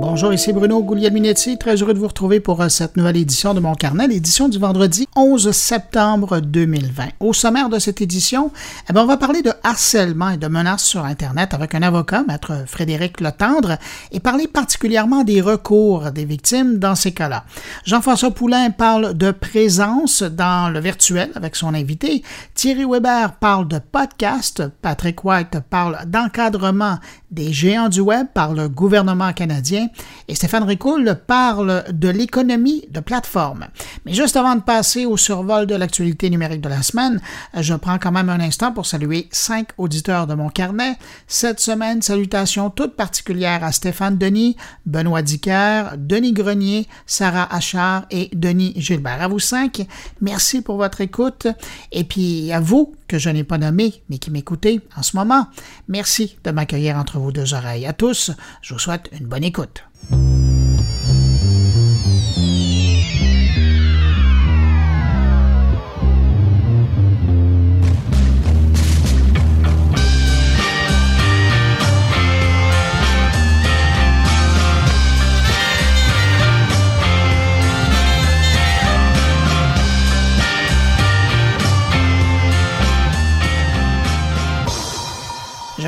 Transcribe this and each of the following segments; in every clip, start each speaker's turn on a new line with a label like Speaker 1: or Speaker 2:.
Speaker 1: Bonjour, ici Bruno Guglielminetti. Très heureux de vous retrouver pour euh, cette nouvelle édition de mon carnet, l'édition du vendredi 11 septembre 2020. Au sommaire de cette édition, eh bien, on va parler de harcèlement et de menaces sur Internet avec un avocat, maître Frédéric Letendre, et parler particulièrement des recours des victimes dans ces cas-là. Jean-François Poulain parle de présence dans le virtuel avec son invité. Thierry Weber parle de podcast. Patrick White parle d'encadrement des géants du web par le gouvernement canadien et Stéphane Ricoul parle de l'économie de plateforme. Mais juste avant de passer au survol de l'actualité numérique de la semaine, je prends quand même un instant pour saluer cinq auditeurs de mon carnet. Cette semaine, salutations toutes particulières à Stéphane Denis, Benoît Dicker, Denis Grenier, Sarah Achard et Denis Gilbert. À vous cinq, merci pour votre écoute et puis à vous que je n'ai pas nommé, mais qui m'écoutez en ce moment. Merci de m'accueillir entre vos deux oreilles. À tous, je vous souhaite une bonne écoute.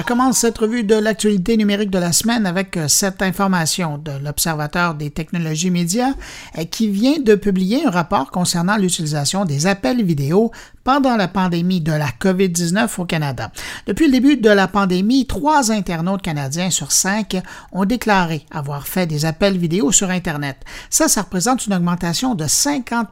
Speaker 1: Commence cette revue de l'actualité numérique de la semaine avec euh, cette information de l'Observateur des technologies médias euh, qui vient de publier un rapport concernant l'utilisation des appels vidéo pendant la pandémie de la COVID-19 au Canada. Depuis le début de la pandémie, trois internautes canadiens sur cinq ont déclaré avoir fait des appels vidéo sur Internet. Ça, ça représente une augmentation de 50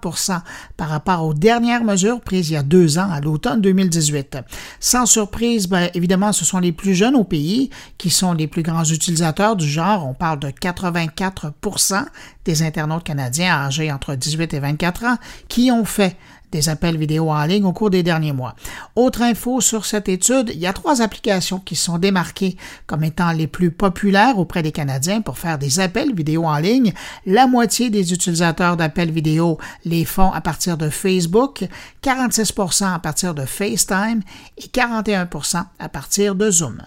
Speaker 1: par rapport aux dernières mesures prises il y a deux ans, à l'automne 2018. Sans surprise, ben, évidemment, ce sont les plus jeunes au pays qui sont les plus grands utilisateurs du genre. On parle de 84% des internautes canadiens âgés entre 18 et 24 ans qui ont fait des appels vidéo en ligne au cours des derniers mois. Autre info sur cette étude, il y a trois applications qui sont démarquées comme étant les plus populaires auprès des Canadiens pour faire des appels vidéo en ligne. La moitié des utilisateurs d'appels vidéo les font à partir de Facebook, 46% à partir de FaceTime et 41% à partir de Zoom.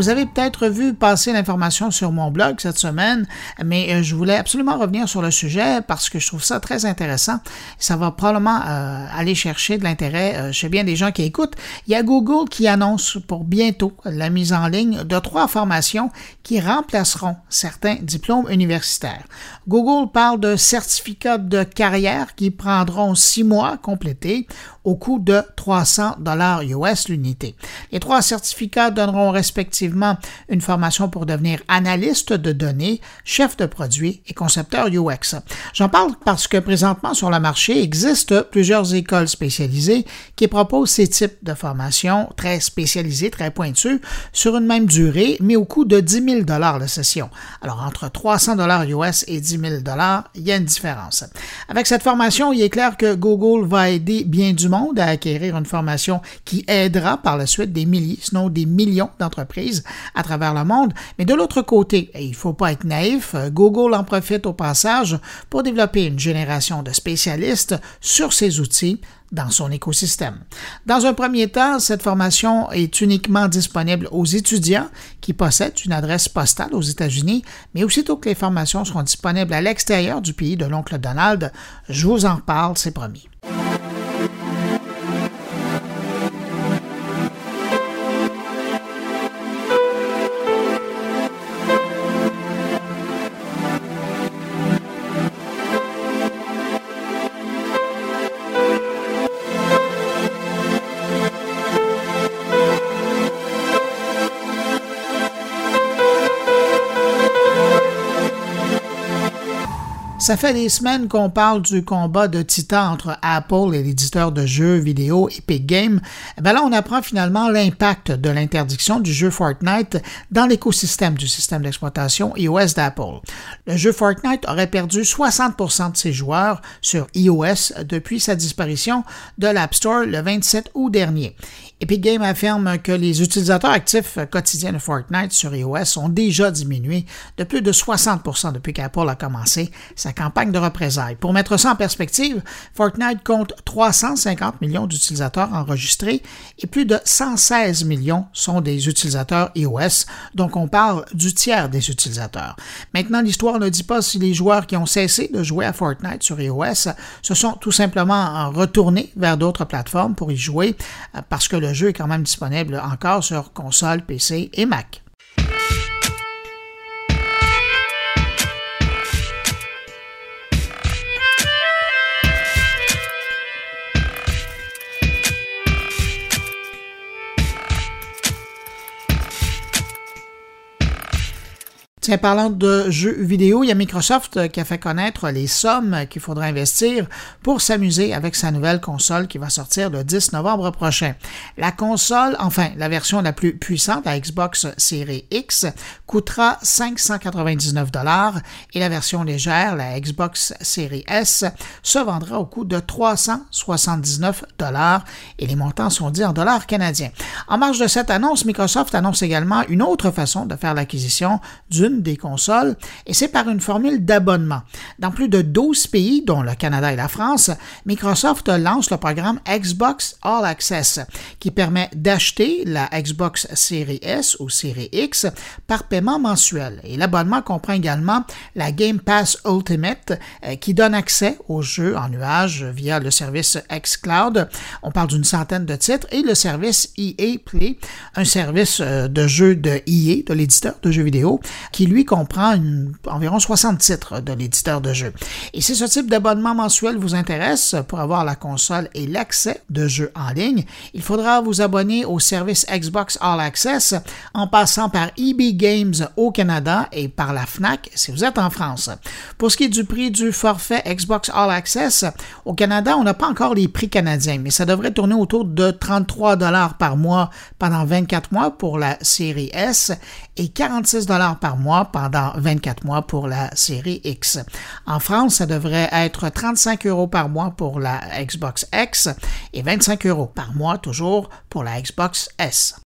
Speaker 1: Vous avez peut-être vu passer l'information sur mon blog cette semaine, mais euh, je voulais absolument revenir sur le sujet parce que je trouve ça très intéressant. Ça va probablement euh, aller chercher de l'intérêt euh, chez bien des gens qui écoutent. Il y a Google qui annonce pour bientôt la mise en ligne de trois formations qui remplaceront certains diplômes universitaires. Google parle de certificats de carrière qui prendront six mois complétés au coût de 300 dollars US l'unité. Les trois certificats donneront respectivement une formation pour devenir analyste de données, chef de produit et concepteur UX. J'en parle parce que présentement sur le marché existent plusieurs écoles spécialisées qui proposent ces types de formations très spécialisées, très pointues, sur une même durée, mais au coût de 10 000 dollars la session. Alors entre 300 dollars US et 10 000 dollars, il y a une différence. Avec cette formation, il est clair que Google va aider bien du monde à acquérir une formation qui aidera par la suite des milliers, sinon des millions d'entreprises à travers le monde. Mais de l'autre côté, il ne faut pas être naïf, Google en profite au passage pour développer une génération de spécialistes sur ces outils dans son écosystème. Dans un premier temps, cette formation est uniquement disponible aux étudiants qui possèdent une adresse postale aux États-Unis, mais aussitôt que les formations seront disponibles à l'extérieur du pays de l'oncle Donald, je vous en parle, c'est promis. Ça fait des semaines qu'on parle du combat de titan entre Apple et l'éditeur de jeux vidéo Epic Games. Eh ben là, on apprend finalement l'impact de l'interdiction du jeu Fortnite dans l'écosystème du système d'exploitation iOS d'Apple. Le jeu Fortnite aurait perdu 60% de ses joueurs sur iOS depuis sa disparition de l'App Store le 27 août dernier. Epic Games affirme que les utilisateurs actifs quotidiens de Fortnite sur iOS ont déjà diminué de plus de 60% depuis qu'Apple a commencé sa campagne de représailles. Pour mettre ça en perspective, Fortnite compte 350 millions d'utilisateurs enregistrés et plus de 116 millions sont des utilisateurs iOS, donc on parle du tiers des utilisateurs. Maintenant, l'histoire ne dit pas si les joueurs qui ont cessé de jouer à Fortnite sur iOS se sont tout simplement retournés vers d'autres plateformes pour y jouer euh, parce que le le jeu est quand même disponible encore sur console, PC et Mac. Tiens, parlant de jeux vidéo, il y a Microsoft euh, qui a fait connaître les sommes qu'il faudra investir pour s'amuser avec sa nouvelle console qui va sortir le 10 novembre prochain. La console, enfin la version la plus puissante, la Xbox Series X, coûtera 599 dollars et la version légère, la Xbox Series S, se vendra au coût de 379 dollars et les montants sont dits en dollars canadiens. En marge de cette annonce, Microsoft annonce également une autre façon de faire l'acquisition d'une des consoles, et c'est par une formule d'abonnement. Dans plus de 12 pays, dont le Canada et la France, Microsoft lance le programme Xbox All Access, qui permet d'acheter la Xbox Series S ou Series X par paiement mensuel. Et l'abonnement comprend également la Game Pass Ultimate, euh, qui donne accès aux jeux en nuage via le service xCloud. On parle d'une centaine de titres et le service EA Play, un service euh, de jeux de EA, de l'éditeur de jeux vidéo, qui qui lui comprend environ 60 titres de l'éditeur de jeux. Et si ce type d'abonnement mensuel vous intéresse pour avoir la console et l'accès de jeux en ligne, il faudra vous abonner au service Xbox All Access en passant par EB Games au Canada et par la FNAC si vous êtes en France. Pour ce qui est du prix du forfait Xbox All Access, au Canada, on n'a pas encore les prix canadiens, mais ça devrait tourner autour de 33 dollars par mois pendant 24 mois pour la série S et 46 dollars par mois pendant 24 mois pour la série X. En France, ça devrait être 35 euros par mois pour la Xbox X et 25 euros par mois toujours pour la Xbox S.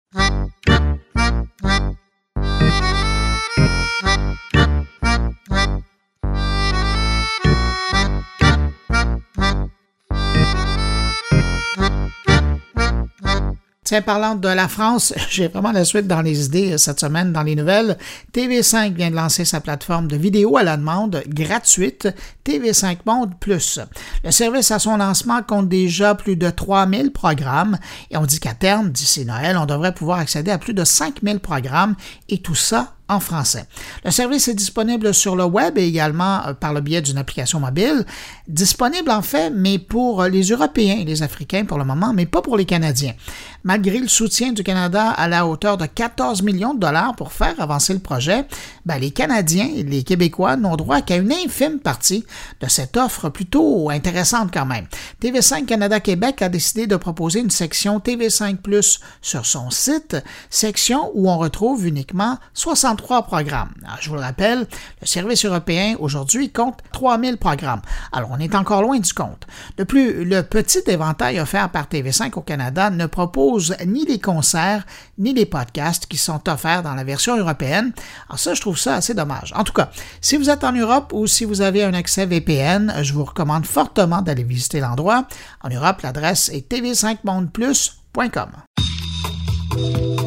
Speaker 1: Parlant de la France, j'ai vraiment la suite dans les idées euh, cette semaine dans les nouvelles. TV5 vient de lancer sa plateforme de vidéo à la demande gratuite TV5 Monde Plus. Le service à son lancement compte déjà plus de 3000 programmes et on dit qu'à terme, d'ici Noël, on devrait pouvoir accéder à plus de 5000 programmes et tout ça en français. Le service est disponible sur le web et également euh, par le biais d'une application mobile. Disponible en fait, mais pour euh, les Européens et les Africains pour le moment, mais pas pour les Canadiens. Malgré le soutien du Canada à la hauteur de 14 millions de dollars pour faire avancer le projet, ben, les Canadiens et les Québécois n'ont droit qu'à une infime partie de cette offre plutôt intéressante quand même. TV5 Canada-Québec a décidé de proposer une section TV5 Plus sur son site, section où on retrouve uniquement 60 programmes. je vous le rappelle, le service européen aujourd'hui compte 3000 programmes. Alors, on est encore loin du compte. De plus, le petit éventail offert par TV5 au Canada ne propose ni les concerts ni les podcasts qui sont offerts dans la version européenne. Alors ça, je trouve ça assez dommage. En tout cas, si vous êtes en Europe ou si vous avez un accès VPN, je vous recommande fortement d'aller visiter l'endroit. En Europe, l'adresse est tv5mondeplus.com.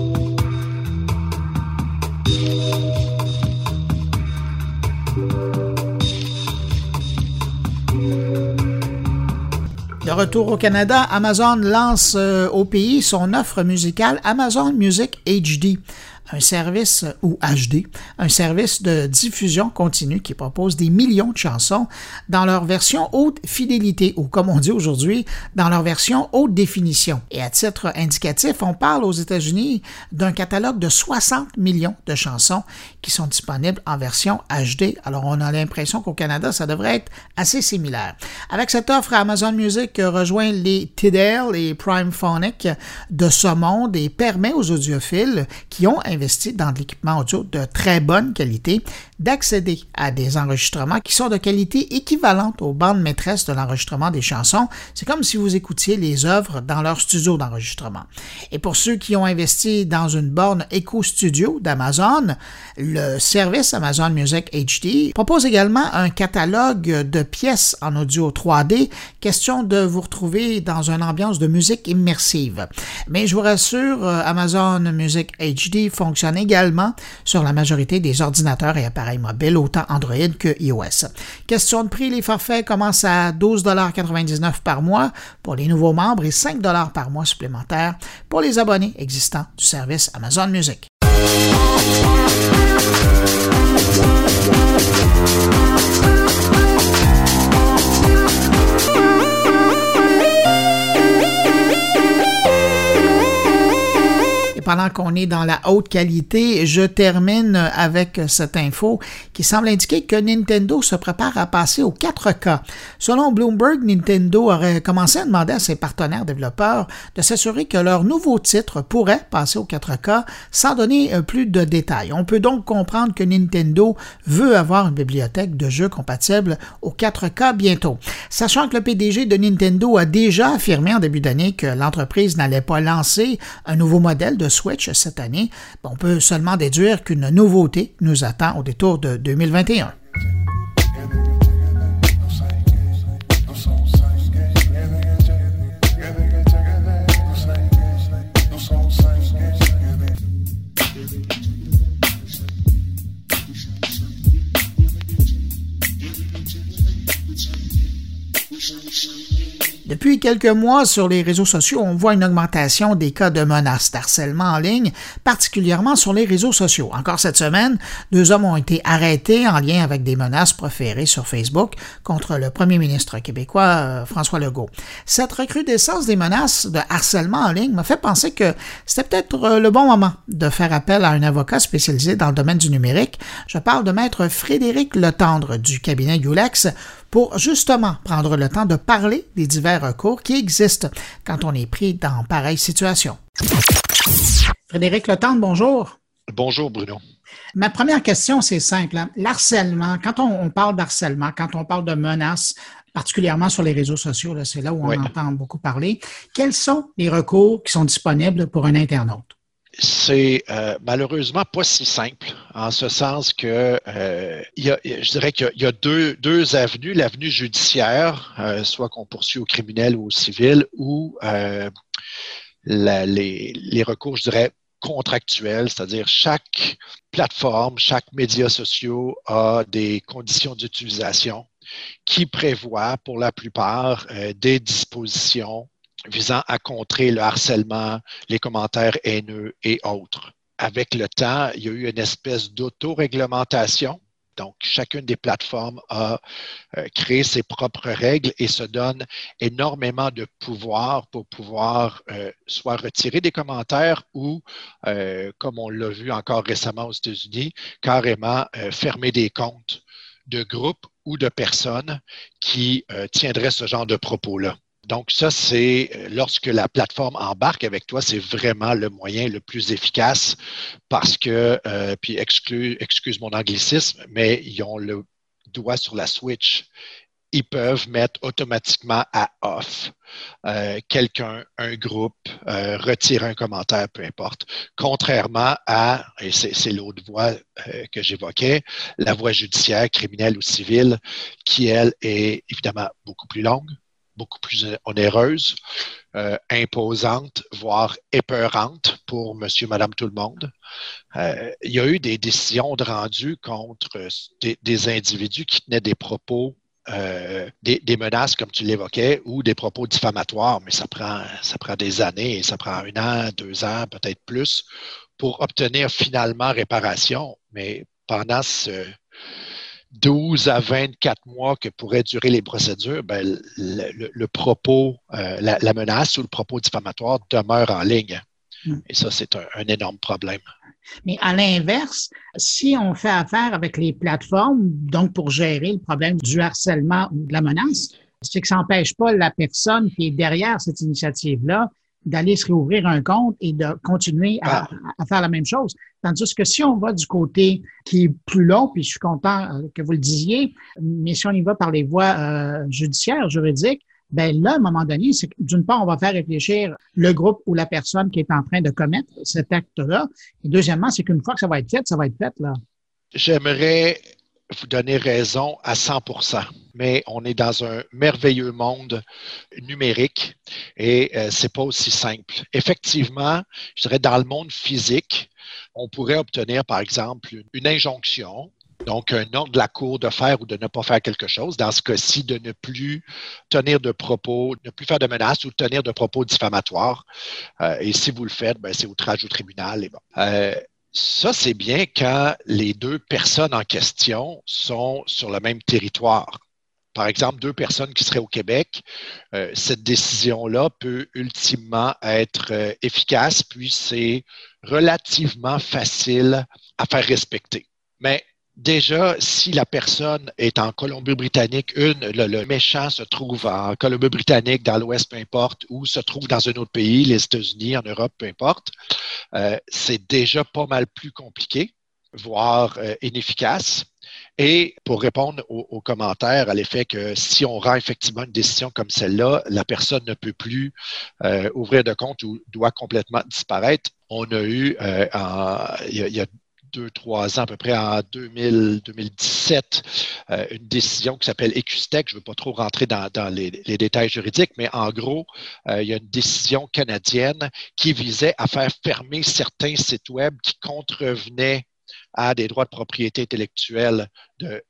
Speaker 1: retour au Canada, Amazon lance euh, au pays son offre musicale Amazon Music HD. un service ou HD, un service de diffusion continue qui propose des millions de chansons dans leur version haute fidélité ou comme on dit aujourd'hui, dans leur version haute définition. Et à titre indicatif, on parle aux États-Unis d'un catalogue de 60 millions de chansons sont disponibles en version HD. Alors on a l'impression qu'au Canada, ça devrait être assez similaire. Avec cette offre, Amazon Music rejoint les Tidal et Prime Phonic de ce monde et permet aux audiophiles qui ont investi dans de l'équipement audio de très bonne qualité d'accéder à des enregistrements qui sont de qualité équivalente aux bandes maîtresses de l'enregistrement des chansons. C'est comme si vous écoutiez les œuvres dans leur studio d'enregistrement. Et pour ceux qui ont investi dans une borne Echo Studio d'Amazon, le service Amazon Music HD propose également un catalogue de pièces en audio 3D, question de vous retrouver dans une ambiance de musique immersive. Mais je vous rassure, Amazon Music HD fonctionne également sur la majorité des ordinateurs et appareils mobile, autant Android que iOS. Question de prix, les forfaits commencent à 12,99 par mois pour les nouveaux membres et 5 par mois supplémentaires pour les abonnés existants du service Amazon Music. Pendant qu'on est dans la haute qualité, je termine avec cette info qui semble indiquer que Nintendo se prépare à passer au 4K. Selon Bloomberg, Nintendo aurait commencé à demander à ses partenaires développeurs de s'assurer que leur nouveau titre pourrait passer au 4K sans donner euh, plus de détails. On peut donc comprendre que Nintendo veut avoir une bibliothèque de jeux compatible au 4K bientôt. Sachant que le PDG de Nintendo a déjà affirmé en début d'année que l'entreprise n'allait pas lancer un nouveau modèle de Switch cette année, on peut seulement déduire qu'une nouveauté nous attend au détour de 2021. Depuis quelques mois, sur les réseaux sociaux, on voit une augmentation des cas de menaces d'harcèlement en ligne, particulièrement sur les réseaux sociaux. Encore cette semaine, deux hommes ont été arrêtés en lien avec des menaces proférées sur Facebook contre le premier ministre québécois euh, François Legault. Cette recrudescence des menaces de harcèlement en ligne m'a fait penser que c'était peut-être euh, le bon moment de faire appel à un avocat spécialisé dans le domaine du numérique. Je parle de maître Frédéric Letendre du cabinet Ulex pour justement prendre le temps de parler des divers recours qui existent quand on est pris dans pareille situation. Frédéric Letendre, bonjour.
Speaker 2: Bonjour Bruno.
Speaker 1: Ma première question, c'est simple. Hein. L'harcèlement, quand on, parle d'harcèlement, quand on parle de menaces, particulièrement sur les réseaux sociaux, c'est là où on entend beaucoup parler, quels sont les recours qui sont disponibles pour un internaute?
Speaker 2: c'est euh, malheureusement pas si simple, en ce sens que euh, je dirais qu'il y a, deux, deux avenues. L'avenue judiciaire, euh, soit qu'on poursuit au criminel ou au civil, ou les, les recours, je dirais, contractuels, c'est-à-dire chaque plateforme, chaque média social a des conditions d'utilisation qui prévoient pour la plupart des dispositions visant à contrer le harcèlement, les commentaires haineux et autres. Avec le temps, il y a eu une espèce d'autoréglementation. Donc, chacune des plateformes a euh, créé ses propres règles et se donne énormément de pouvoir pour pouvoir euh, soit retirer des commentaires ou, euh, comme on l'a vu encore récemment aux États-Unis, carrément fermer des comptes de groupes ou de personnes qui tiendraient ce genre de propos-là. Donc, ça, c'est euh, lorsque la plateforme embarque avec toi, c'est vraiment le moyen le plus efficace parce que, euh, puis excuse mon anglicisme, mais ils ont le doigt sur la switch. Ils peuvent mettre automatiquement à off euh, quelqu'un, un groupe, retirer un commentaire, peu importe. Contrairement à, et c'est l'autre voie que j'évoquais, la voie judiciaire, criminelle ou civile, qui, elle, est évidemment beaucoup plus longue, beaucoup plus onéreuse, euh, imposante, voire épeurante pour monsieur, madame, tout le monde. Euh, il y a eu des décisions de rendu contre des, individus qui tenaient des propos, euh, des, menaces, comme tu l'évoquais, ou des propos diffamatoires, mais ça prend, ça prend des années, ça prend un an, deux ans, peut-être plus, pour obtenir finalement réparation. Mais pendant ce 12 à 24 mois que pourraient durer les procédures, ben, le, propos, euh, la, menace ou le propos diffamatoire demeure en ligne. Hmm. Et ça, c'est un, énorme problème.
Speaker 1: Mais à l'inverse, si on fait affaire avec les plateformes, donc pour gérer le problème du harcèlement ou de la menace, c'est que ça n'empêche pas la personne qui est derrière cette initiative-là d'aller se réouvrir un compte et de continuer à, ah. faire la même chose. Tandis que si on va du côté qui est plus long, puis je suis content euh, que vous le disiez, mais si on y va par les voies euh, judiciaires, juridiques, ben là, à un moment donné, c'est d'une part, on va faire réfléchir le groupe ou la personne qui est en train de commettre cet acte-là. Et deuxièmement, c'est qu'une fois que ça va être fait, ça va être fait, là.
Speaker 2: J'aimerais vous donner raison à 100 mais on est dans un merveilleux monde numérique et euh, c'est pas aussi simple. Effectivement, je dirais dans le monde physique, on pourrait obtenir, par exemple, une injonction donc, un ordre de la Cour de faire ou de ne pas faire quelque chose. Dans ce cas-ci, de ne plus tenir de propos, ne plus faire de menaces ou tenir de propos diffamatoires. Euh, et si vous le faites, ben, c'est outrage au tribunal. Et bon. Euh, ça, c'est bien quand les deux personnes en question sont sur le même territoire. Par exemple, deux personnes qui seraient au Québec, euh, cette décision-là peut ultimement être euh, efficace, puis c'est relativement facile à faire respecter. Mais déjà, si la personne est en Colombie-Britannique, une, le, méchant se trouve en Colombie-Britannique, dans l'Ouest, peu importe, ou se trouve dans un autre pays, les États-Unis, en Europe, peu importe, euh, c'est déjà pas mal plus compliqué, voire inefficace. Et pour répondre aux, commentaires à l'effet que si on rend effectivement une décision comme celle-là, la personne ne peut plus euh, ouvrir de compte ou doit complètement disparaître, on a eu, il, y a, deux, trois ans, à peu près en 2000, 2017, euh, une décision qui s'appelle ECUSTEC. Je ne veux pas trop rentrer dans, les, détails juridiques, mais en gros, euh, il y a une décision canadienne qui visait à faire fermer certains sites Web qui contrevenaient à des droits de propriété intellectuelle de.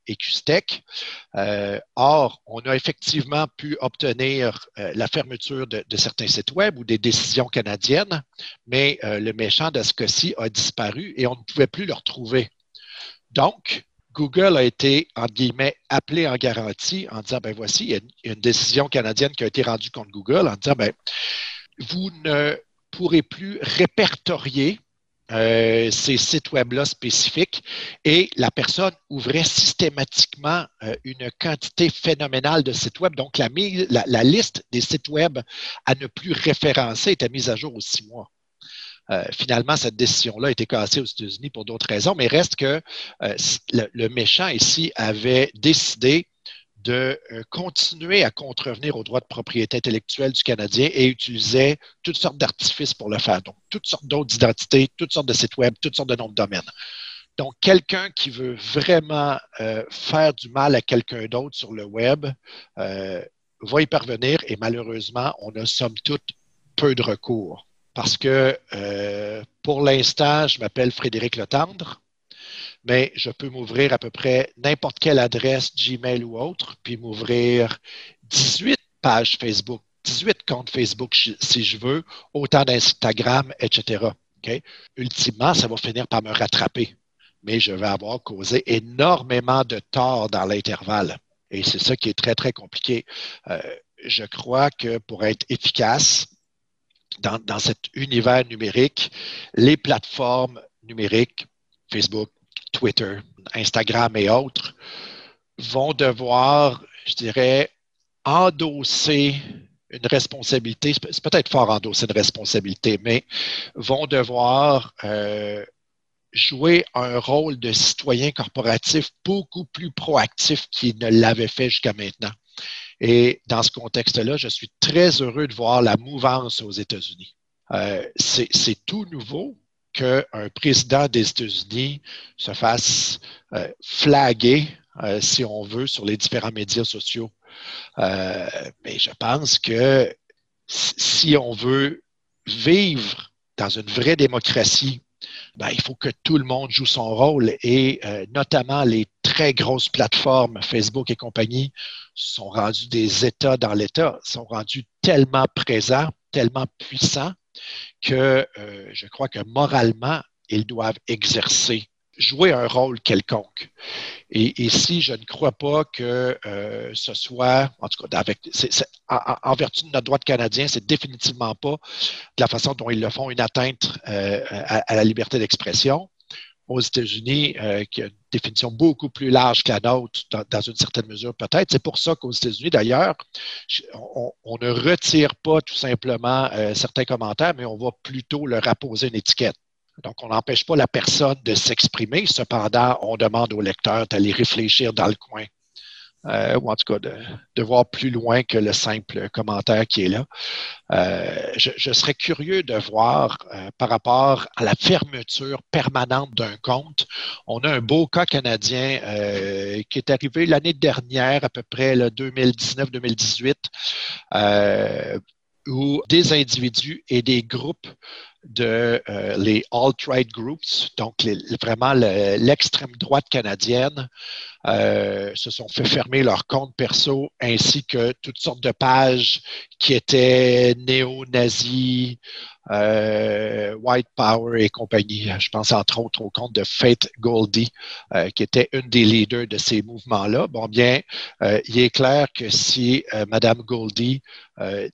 Speaker 2: Euh, or, on a effectivement pu obtenir euh, la fermeture de, certains sites Web ou des décisions canadiennes, mais euh, le méchant de ce cas-ci a disparu et on ne pouvait plus le retrouver. Donc, Google a été, entre guillemets, appelé en garantie en disant, ben voici, il y a une, décision canadienne qui a été rendue contre Google en disant, ben, vous ne pourrez plus répertorier euh, ces sites web-là spécifiques et la personne ouvrait systématiquement euh, une quantité phénoménale de sites web. Donc, la, liste des sites web à ne plus référencer était mise à jour aux six mois. Euh, finalement, cette décision-là a été cassée aux États-Unis pour d'autres raisons, mais reste que le, méchant ici avait décidé de euh, continuer à contrevenir aux droits de propriété intellectuelle du Canadien et utilisait toutes sortes d'artifices pour le faire. Donc, toutes sortes d'autres identités, toutes sortes de sites web, toutes sortes de noms de domaines. Donc, quelqu'un qui veut vraiment euh, faire du mal à quelqu'un d'autre sur le web euh, va y parvenir et malheureusement, on a somme toute peu de recours. Parce que pour l'instant, je m'appelle Frédéric Letendre mais je peux m'ouvrir à peu près n'importe quelle adresse Gmail ou autre, puis m'ouvrir 18 pages Facebook, 18 comptes Facebook si je veux, autant d'Instagram, etc. Ultimement, ça va finir par me rattraper, mais je vais avoir causé énormément de tort dans l'intervalle. Et c'est ça qui est très, très compliqué. Euh, je crois que pour être efficace dans, dans cet univers numérique, les plateformes numériques, Facebook, Twitter, Instagram et autres, vont devoir, je dirais, endosser une responsabilité, c'est peut-être fort endosser une responsabilité, mais vont devoir euh, jouer un rôle de citoyen corporatif beaucoup plus proactif qu'ils ne l'avaient fait jusqu'à maintenant. Et dans ce contexte-là, je suis très heureux de voir la mouvance aux États-Unis. Euh, c'est tout nouveau, qu'un président des États-Unis se fasse euh, flaguer, euh, si on veut, sur les différents médias sociaux. Euh, mais je pense que si on veut vivre dans une vraie démocratie, ben, il faut que tout le monde joue son rôle et notamment les très grosses plateformes, Facebook et compagnie, sont rendus des États dans l'État, sont rendus tellement présents, tellement puissants que euh, je crois que moralement, ils doivent exercer jouer un rôle quelconque. Et ici, je ne crois pas que euh, ce soit, en tout cas, avec, en, vertu de notre droit canadien, c'est définitivement pas de la façon dont ils le font une atteinte euh, à, la liberté d'expression. Aux États-Unis, euh, qui a une définition beaucoup plus large que la nôtre, dans, une certaine mesure peut-être. C'est pour ça qu'aux États-Unis, d'ailleurs, on, on, ne retire pas tout simplement certains commentaires, mais on va plutôt leur apposer une étiquette. Donc, on n'empêche pas la personne de s'exprimer. Cependant, on demande au lecteur d'aller réfléchir dans le coin. Euh, ou en tout cas de, voir plus loin que le simple commentaire qui est là. Euh, je, serais curieux de voir euh, par rapport à la fermeture permanente d'un compte. On a un beau cas canadien qui est arrivé l'année dernière, à peu près 2019-2018 où des individus et des groupes de les alt-right groups, donc vraiment l'extrême droite canadienne, euh, se sont fait fermer leur compte perso ainsi que toutes sortes de pages qui étaient néo-nazis, euh, White Power et compagnie. Je pense entre autres au compte de Faith Goldie, qui était une des leaders de ces mouvements-là. Bon, bien, il est clair que si Madame Goldie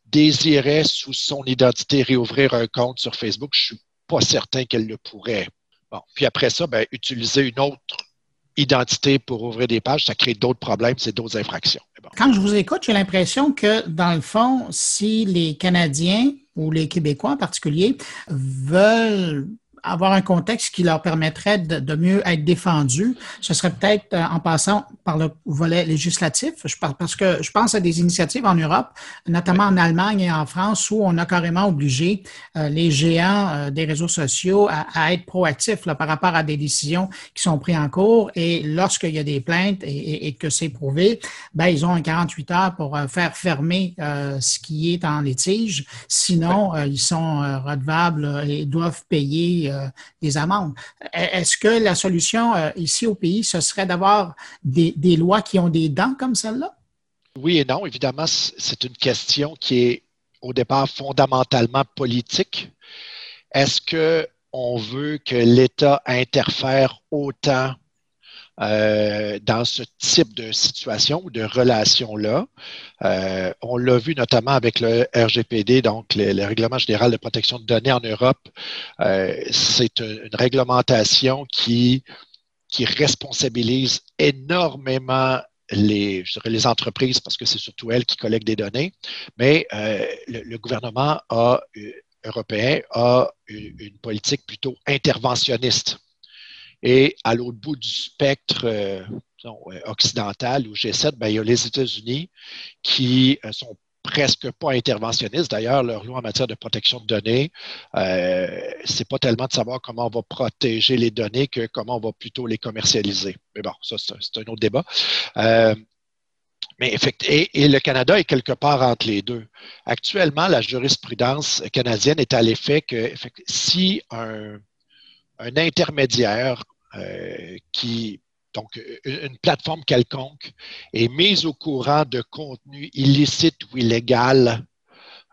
Speaker 2: désirait sous son identité réouvrir un compte sur Facebook, je suis pas certain qu'elle le pourrait. Bon, puis après ça, ben, utiliser une autre identité pour ouvrir des pages, ça crée d'autres problèmes, c'est d'autres infractions.
Speaker 1: Quand je vous écoute, j'ai l'impression que, dans le fond, si les Canadiens ou les Québécois en particulier veulent avoir un contexte qui leur permettrait de, mieux être défendus, ce serait peut-être euh, en passant par le volet législatif. Je parle parce que je pense à des initiatives en Europe, notamment en Allemagne et en France, où on a carrément obligé euh, les géants euh, des réseaux sociaux à, être proactifs là, par rapport à des décisions qui sont prises en cours. Et lorsqu'il y a des plaintes et, que c'est prouvé, ben, ils ont un 48 heures pour faire fermer ce qui est en litige. Sinon, ils sont redevables et doivent payer des amendes. Est-ce que la solution euh, ici au pays, ce serait d'avoir des, lois qui ont des dents comme celle-là?
Speaker 2: Oui et non. Évidemment, c'est une question qui est au départ fondamentalement politique. Est-ce qu'on veut que l'État interfère autant euh, dans ce type de situation ou de relation-là. Euh, on l'a vu notamment avec le RGPD, donc le, Règlement général de protection de données en Europe. Euh, c'est une, réglementation qui, qui responsabilise énormément les, les entreprises, parce que c'est surtout elles qui collectent des données, mais le, gouvernement européen a une politique plutôt interventionniste et à l'autre bout du spectre euh, euh, occidental ou G7, ben, il y a les États-Unis qui euh, sont presque pas interventionnistes. D'ailleurs, leur loi en matière de protection de données, euh, c'est pas tellement de savoir comment on va protéger les données que comment on va plutôt les commercialiser. Mais bon, ça, c'est un autre débat. mais et, et, le Canada est quelque part entre les deux. Actuellement, la jurisprudence canadienne est à l'effet que si un, intermédiaire qui, donc une plateforme quelconque, est mise au courant de contenu illicite ou illégal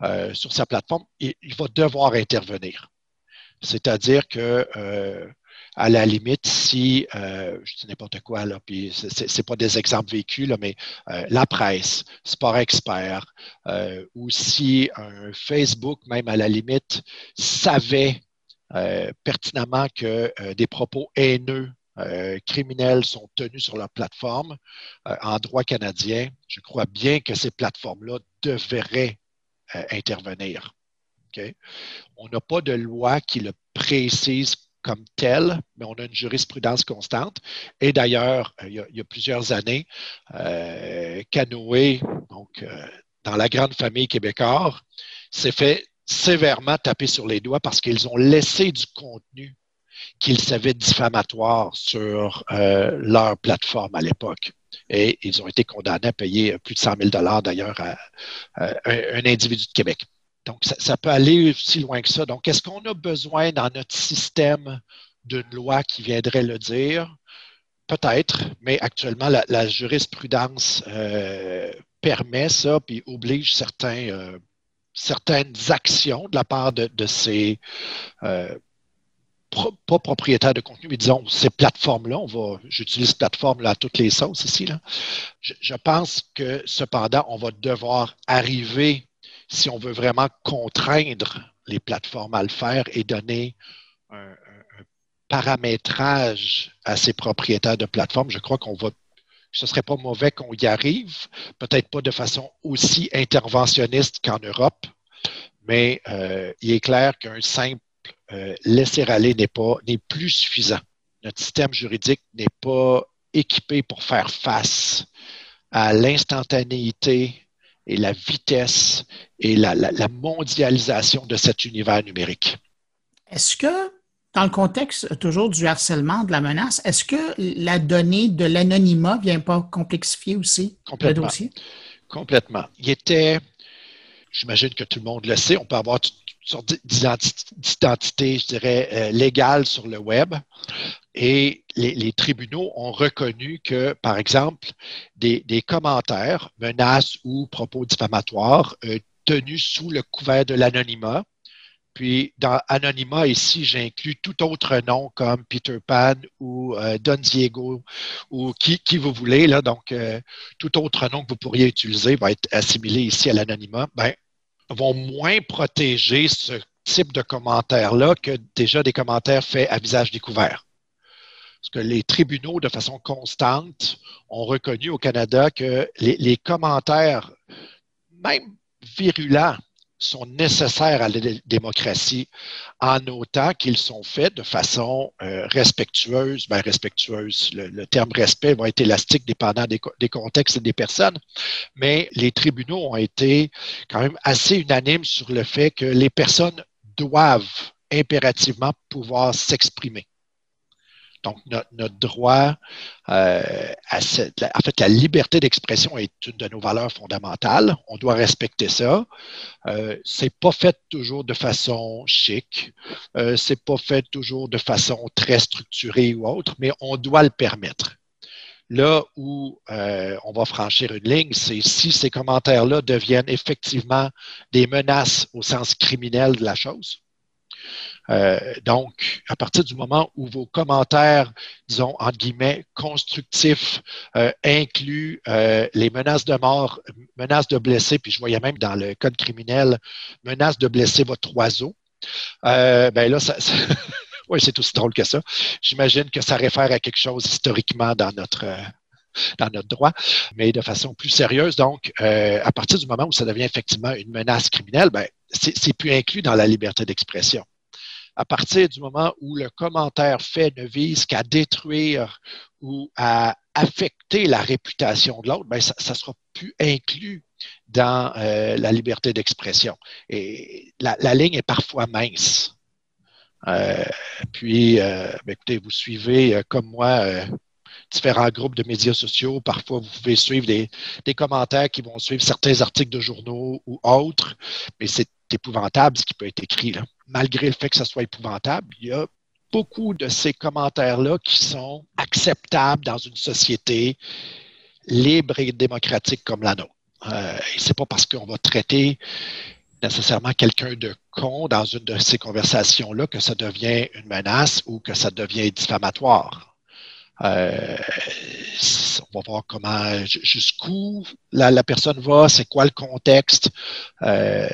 Speaker 2: euh, sur sa plateforme, il, va devoir intervenir. C'est-à-dire que euh, à la limite, si, je dis n'importe quoi, là, puis c'est pas des exemples vécus, là, mais la presse, Sport Expert, ou si un Facebook, même à la limite, savait euh, pertinemment que euh, des propos haineux euh, criminels sont tenus sur leur plateforme en droit canadien, je crois bien que ces plateformes-là devraient intervenir. On n'a pas de loi qui le précise comme tel, mais on a une jurisprudence constante. Et d'ailleurs, il, y a plusieurs années, Canoë, donc dans la grande famille québécoise, s'est fait sévèrement tapé sur les doigts parce qu'ils ont laissé du contenu qu'ils savaient diffamatoire sur euh, leur plateforme à l'époque. Et ils ont été condamnés à payer plus de 100 000 d'ailleurs à, un, individu de Québec. Donc, ça, peut aller aussi loin que ça. Donc, est-ce qu'on a besoin dans notre système d'une loi qui viendrait le dire? Peut-être, mais actuellement, la, jurisprudence euh, permet ça, puis oblige certains euh, certaines actions de la part de, ces, euh, pas propriétaires de contenu, mais disons ces plateformes-là, on va, j'utilise plateforme-là à toutes les sauces ici. Là. Je, pense que cependant, on va devoir arriver, si on veut vraiment contraindre les plateformes à le faire et donner un, paramétrage à ces propriétaires de plateformes, je crois qu'on va ce ne serait pas mauvais qu'on y arrive, peut-être pas de façon aussi interventionniste qu'en Europe, mais euh, il est clair qu'un simple euh, laisser aller n'est pas n'est plus suffisant. Notre système juridique n'est pas équipé pour faire face à l'instantanéité et la vitesse et la, mondialisation de cet univers numérique.
Speaker 1: Est-ce que, dans le contexte toujours du harcèlement, de la menace, est-ce que la donnée de l'anonymat ne vient pas complexifier aussi le dossier?
Speaker 2: Complètement. Il était, j'imagine que tout le monde le sait, on peut avoir sorte d'identité, je dirais, euh, légale sur le web. Et les, tribunaux ont reconnu que, par exemple, des, commentaires, menaces ou propos diffamatoires euh, tenus sous le couvert de l'anonymat, puis dans anonymat ici, j'inclus tout autre nom comme Peter Pan ou euh, Don Diego ou qui, qui vous voulez. Là, donc, tout autre nom que vous pourriez utiliser va être assimilé ici à l'anonymat. Ben, vont moins protéger ce type de commentaires-là que déjà des commentaires faits à visage découvert. Parce que les tribunaux, de façon constante, ont reconnu au Canada que les commentaires, même virulents, sont nécessaires à la démocratie en autant qu'ils sont faits de façon euh, respectueuse. Ben, respectueuse, le, terme respect va être élastique dépendant des, contextes et des personnes, mais les tribunaux ont été quand même assez unanimes sur le fait que les personnes doivent impérativement pouvoir s'exprimer. Donc, notre, droit euh, à cette, en fait, la liberté d'expression est une de nos valeurs fondamentales. On doit respecter ça. Euh, c'est pas fait toujours de façon chic. Euh, c'est pas fait toujours de façon très structurée ou autre, mais on doit le permettre. Là où euh, on va franchir une ligne, c'est si ces commentaires-là deviennent effectivement des menaces au sens criminel de la chose. Euh, donc, à partir du moment où vos commentaires, disons, entre guillemets, constructifs, euh, incluent euh, les menaces de mort, menaces de blesser, puis je voyais même dans le code criminel, menaces de blesser votre oiseau, ben là, oui, c'est aussi drôle que ça. J'imagine que ça réfère à quelque chose historiquement dans notre dans notre droit, mais de façon plus sérieuse. Donc, à partir du moment où ça devient effectivement une menace criminelle, ben, c'est plus inclus dans la liberté d'expression à partir du moment où le commentaire fait ne vise qu'à détruire ou à affecter la réputation de l'autre, ben ça ne sera plus inclus dans euh, la liberté d'expression. Et la, ligne est parfois mince. Euh, puis, euh, ben, écoutez, vous suivez comme moi différents groupes de médias sociaux. Parfois, vous pouvez suivre des, des, commentaires qui vont suivre certains articles de journaux ou autres, mais c'est épouvantable ce qui peut être écrit. Là malgré le fait que ce soit épouvantable, il y a beaucoup de ces commentaires-là qui sont acceptables dans une société libre et démocratique comme la nôtre. Euh, c'est pas parce qu'on va traiter nécessairement quelqu'un de con dans une de ces conversations-là que ça devient une menace ou que ça devient diffamatoire. Euh, on va voir comment, jusqu'où la, personne va, c'est quoi le contexte, euh,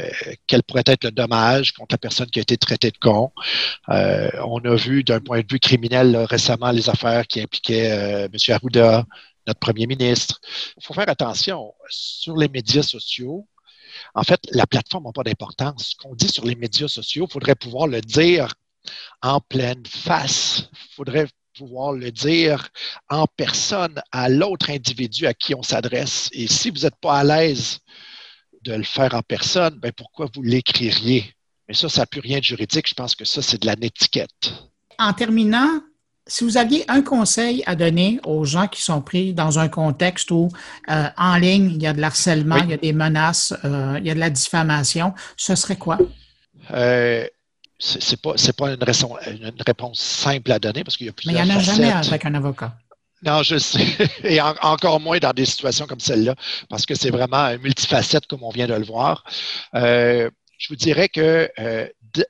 Speaker 2: quel pourrait être le dommage contre la personne qui a été traitée de con. Euh, on a vu d'un point de vue criminel récemment les affaires qui impliquaient M. Arruda, notre premier ministre. Il faut faire attention sur les médias sociaux. En fait, la plateforme n'a pas d'importance. Ce qu'on dit sur les médias sociaux, il faudrait pouvoir le dire en pleine face. Il faudrait pouvoir le dire en personne à l'autre individu à qui on s'adresse. Et si vous n'êtes pas à l'aise de le faire en personne, ben pourquoi vous l'écririez? Mais ça, ça n'a plus rien de juridique. Je pense que ça, c'est de la netiquette.
Speaker 1: En terminant, si vous aviez un conseil à donner aux gens qui sont pris dans un contexte où euh, en ligne, il y a de l'harcèlement, il y a des menaces, euh, il y a de la diffamation, ce serait quoi?
Speaker 2: Euh, c'est pas c'est pas une, une, réponse simple à donner parce qu'il y a plusieurs.
Speaker 1: Mais il n'y en a jamais avec un avocat.
Speaker 2: Non, je sais. Et encore moins dans des situations comme celle-là, parce que c'est vraiment un multifacette comme on vient de le voir. Euh, je vous dirais que euh,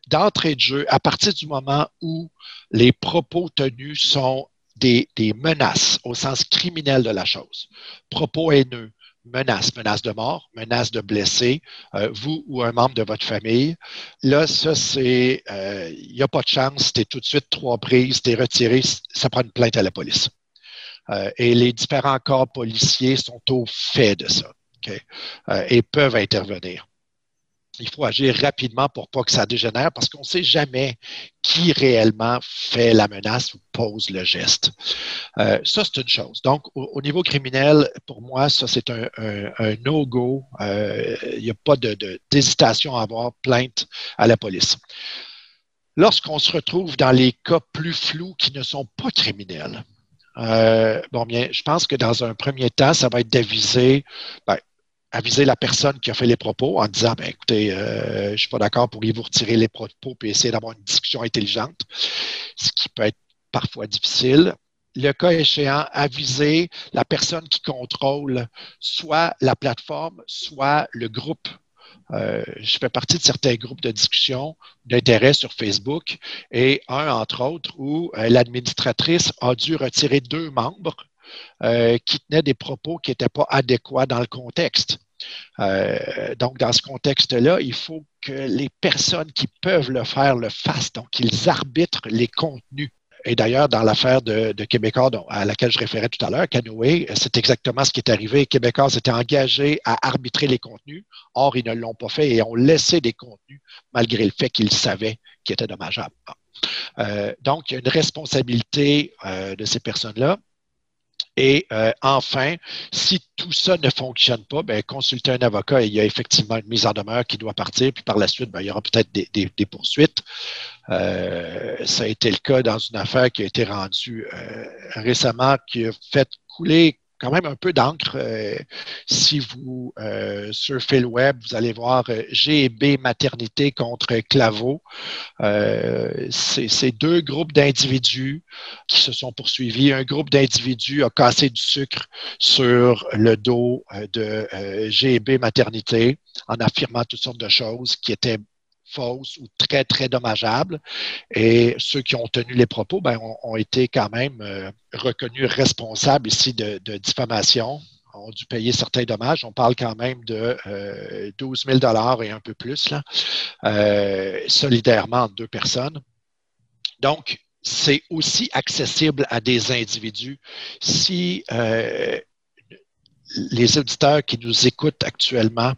Speaker 2: d'entrée de jeu, à partir du moment où les propos tenus sont des, menaces au sens criminel de la chose, propos haineux, menaces, menaces de mort, menaces de blesser, euh, vous ou un membre de votre famille. Là, ça, c'est, il euh, n'y a pas de chance, tu es tout de suite trois prises, tu es retiré, ça prend une plainte à la police. Euh, et les différents corps policiers sont au fait de ça et peuvent intervenir il faut agir rapidement pour pas que ça dégénère parce qu'on ne sait jamais qui réellement fait la menace ou pose le geste. Euh, ça, c'est une chose. Donc, au, niveau criminel, pour moi, ça, c'est un, no-go. Euh, il n'y a pas d'hésitation à avoir plainte à la police. Lorsqu'on se retrouve dans les cas plus flous qui ne sont pas criminels, euh, bon, bien, je pense que dans un premier temps, ça va être d'aviser, ben, aviser la personne qui a fait les propos en disant ben, écoutez, euh, je ne suis pas d'accord, pourriez-vous retirer les propos et essayer d'avoir une discussion intelligente, ce qui peut être parfois difficile. Le cas échéant, aviser la personne qui contrôle soit la plateforme, soit le groupe. Euh, je fais partie de certains groupes de discussion d'intérêt sur Facebook et un, entre autres, où euh, l'administratrice a dû retirer deux membres qui tenaient des propos qui n'étaient pas adéquats dans le contexte. Euh, donc, dans ce contexte-là, il faut que les personnes qui peuvent le faire le fassent. Donc, ils arbitrent les contenus. Et d'ailleurs, dans l'affaire de, Québécois à laquelle je référais tout à l'heure, Canoë, c'est exactement ce qui est arrivé. Québécois s'était engagé à arbitrer les contenus. Or, ils ne l'ont pas fait et ont laissé des contenus malgré le fait qu'ils savaient qu'ils étaient dommageables. Euh, donc, il y a une responsabilité de ces personnes-là. Et euh, enfin, si tout ça ne fonctionne pas, ben, consultez un avocat et il y a effectivement une mise en demeure qui doit partir, puis par la suite, ben, il y aura peut-être des, poursuites. Euh, ça a été le cas dans une affaire qui a été rendue euh, récemment, qui a fait couler quand même un peu d'encre. Euh, si vous euh, surfez le web, vous allez voir euh, G&B Maternité contre Claveau. C'est deux groupes d'individus qui se sont poursuivis. Un groupe d'individus a cassé du sucre sur le dos de G&B Maternité en affirmant toutes sortes de choses qui étaient fausses ou très, très dommageables. Et ceux qui ont tenu les propos ben, ont, été quand même euh, reconnus responsables ici de, diffamation ont dû payer certains dommages. On parle quand même de 12 000 et un peu plus, là, euh, solidairement entre deux personnes. Donc, c'est aussi accessible à des individus. Si euh, les auditeurs qui nous écoutent actuellement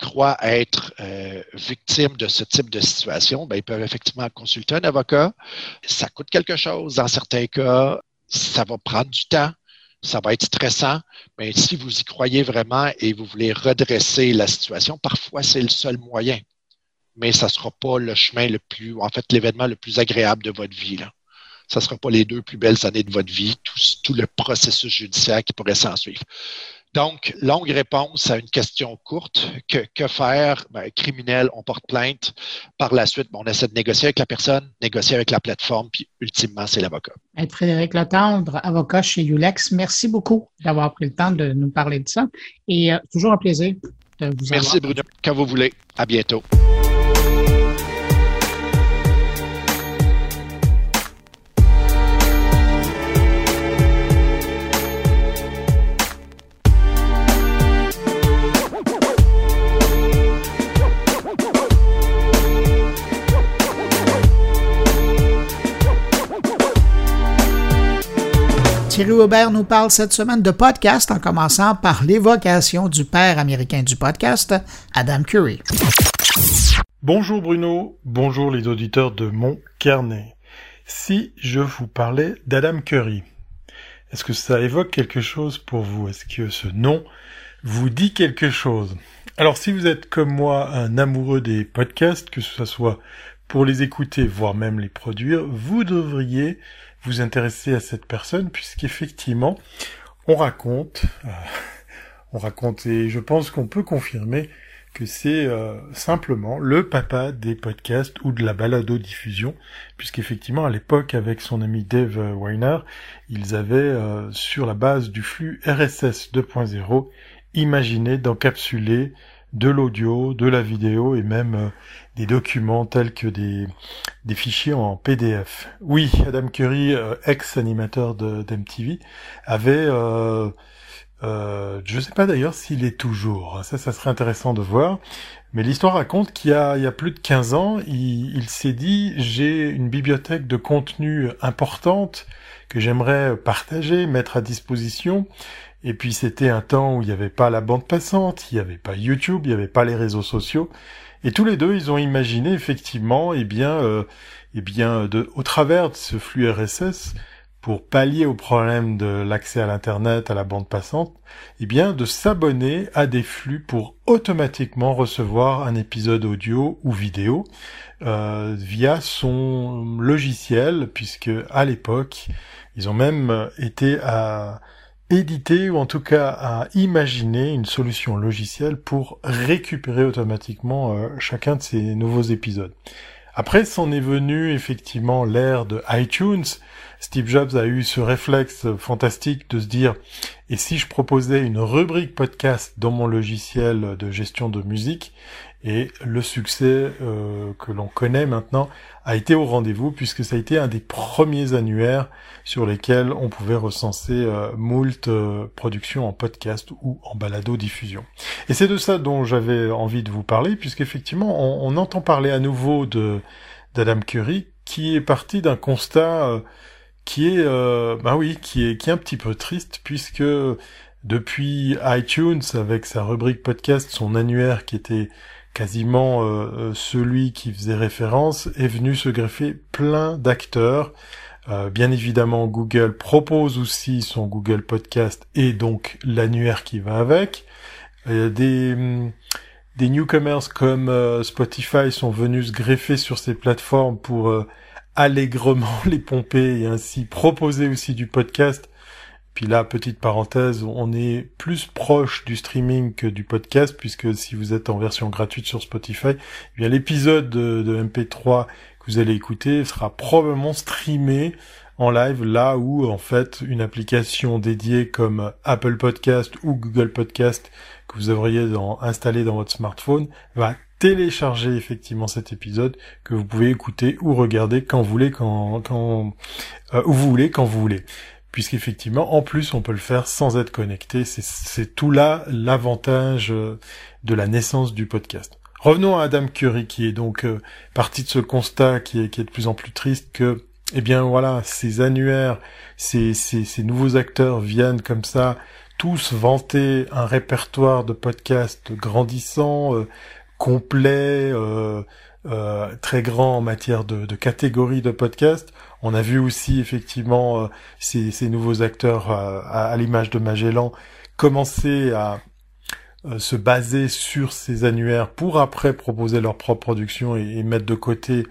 Speaker 2: croient être euh, victimes de ce type de situation, ben, ils peuvent effectivement consulter un avocat. Ça coûte quelque chose. Dans certains cas, ça va prendre du temps. Ça va être stressant, mais si vous y croyez vraiment et vous voulez redresser la situation, parfois c'est le seul moyen. Mais ça ne sera pas le chemin le plus, en fait, l'événement le plus agréable de votre vie. Là. Ça ne sera pas les deux plus belles années de votre vie, tout, tout le processus judiciaire qui pourrait s'en suivre. Donc, longue réponse à une question courte. Que, faire? Ben, criminel, on porte plainte. Par la suite, on essaie de négocier avec la personne, négocier avec la plateforme, puis ultimement, c'est l'avocat.
Speaker 1: Frédéric Letendre, avocat chez Ulex, merci beaucoup d'avoir pris le temps de nous parler de ça. Et euh, toujours un plaisir de vous
Speaker 2: avoir. Merci Bruno. Quand vous voulez. À bientôt.
Speaker 1: Thierry Aubert nous parle cette semaine de podcast en commençant par l'évocation du père américain du podcast, Adam Curry.
Speaker 3: Bonjour Bruno, bonjour les auditeurs de mon carnet. Si je vous parlais d'Adam Curry, est-ce que ça évoque quelque chose pour vous? Est-ce que ce nom vous dit quelque chose? Alors si vous êtes comme moi un amoureux des podcasts, que ce soit pour les écouter, voire même les produire, vous devriez vous intéresser à cette personne, puisqu'effectivement, on raconte, euh, on raconte, et je pense qu'on peut confirmer que c'est euh, simplement le papa des podcasts ou de la balado-diffusion, puisqu'effectivement, à l'époque, avec son ami Dave Weiner, ils avaient, euh, sur la base du flux RSS 2.0, imaginé d'encapsuler de l'audio, de la vidéo et même euh, des documents tels que des, des fichiers en PDF. Oui, Adam Curry, euh, ex-animateur d'MTV, avait... Euh, euh, je ne sais pas d'ailleurs s'il est toujours. Ça, ça serait intéressant de voir. Mais l'histoire raconte qu'il y, y a plus de 15 ans, il, il s'est dit j'ai une bibliothèque de contenu importante que j'aimerais partager, mettre à disposition. Et puis c'était un temps où il n'y avait pas la bande passante, il n'y avait pas YouTube, il n'y avait pas les réseaux sociaux. Et tous les deux, ils ont imaginé effectivement, eh bien, euh, eh bien, de, au travers de ce flux RSS, pour pallier au problème de l'accès à l'internet, à la bande passante, eh bien, de s'abonner à des flux pour automatiquement recevoir un épisode audio ou vidéo euh, via son logiciel, puisque à l'époque, ils ont même été à éditer ou en tout cas à imaginer une solution logicielle pour récupérer automatiquement euh, chacun de ces nouveaux épisodes. Après, c'en est venu effectivement l'ère de iTunes. Steve Jobs a eu ce réflexe fantastique de se dire, et si je proposais une rubrique podcast dans mon logiciel de gestion de musique, et le succès euh, que l'on connaît maintenant a été au rendez-vous puisque ça a été un des premiers annuaires sur lesquels on pouvait recenser euh, moult euh, productions en podcast ou en balado-diffusion. Et c'est de ça dont j'avais envie de vous parler puisqu'effectivement on, on entend parler à nouveau de d'Adam Curry qui est parti d'un constat euh, qui est bah oui qui est qui est un petit peu triste puisque depuis iTunes avec sa rubrique podcast son annuaire qui était quasiment euh, euh, celui qui faisait référence, est venu se greffer plein d'acteurs. Euh, bien évidemment, Google propose aussi son Google Podcast et donc l'annuaire qui va avec. des, mm, des newcomers comme Spotify sont venus se greffer sur ces plateformes pour allègrement les pomper et ainsi proposer aussi du podcast puis là, petite parenthèse, on est plus proche du streaming que du podcast, puisque si vous êtes en version gratuite sur Spotify, eh bien l'épisode de, MP3 que vous allez écouter sera probablement streamé en live là où en fait une application dédiée comme Apple Podcast ou Google Podcast que vous auriez dans, installé dans votre smartphone va télécharger effectivement cet épisode que vous pouvez écouter ou regarder quand vous voulez, quand, quand euh, où vous voulez, quand vous voulez puisqu'effectivement, en plus, on peut le faire sans être connecté. C'est tout là l'avantage euh, de la naissance du podcast. Revenons à Adam Curry, qui est donc euh, parti de ce constat qui est, de plus en plus triste que, eh bien voilà, ces annuaires, ces nouveaux acteurs viennent comme ça, tous vanter un répertoire de podcasts grandissant, euh, complet, très grand en matière de, de catégories de podcasts. On a vu aussi effectivement euh, ces, nouveaux acteurs euh, à, l'image de Magellan commencer à euh, se baser sur ces annuaires pour après proposer leur propre production et, mettre de côté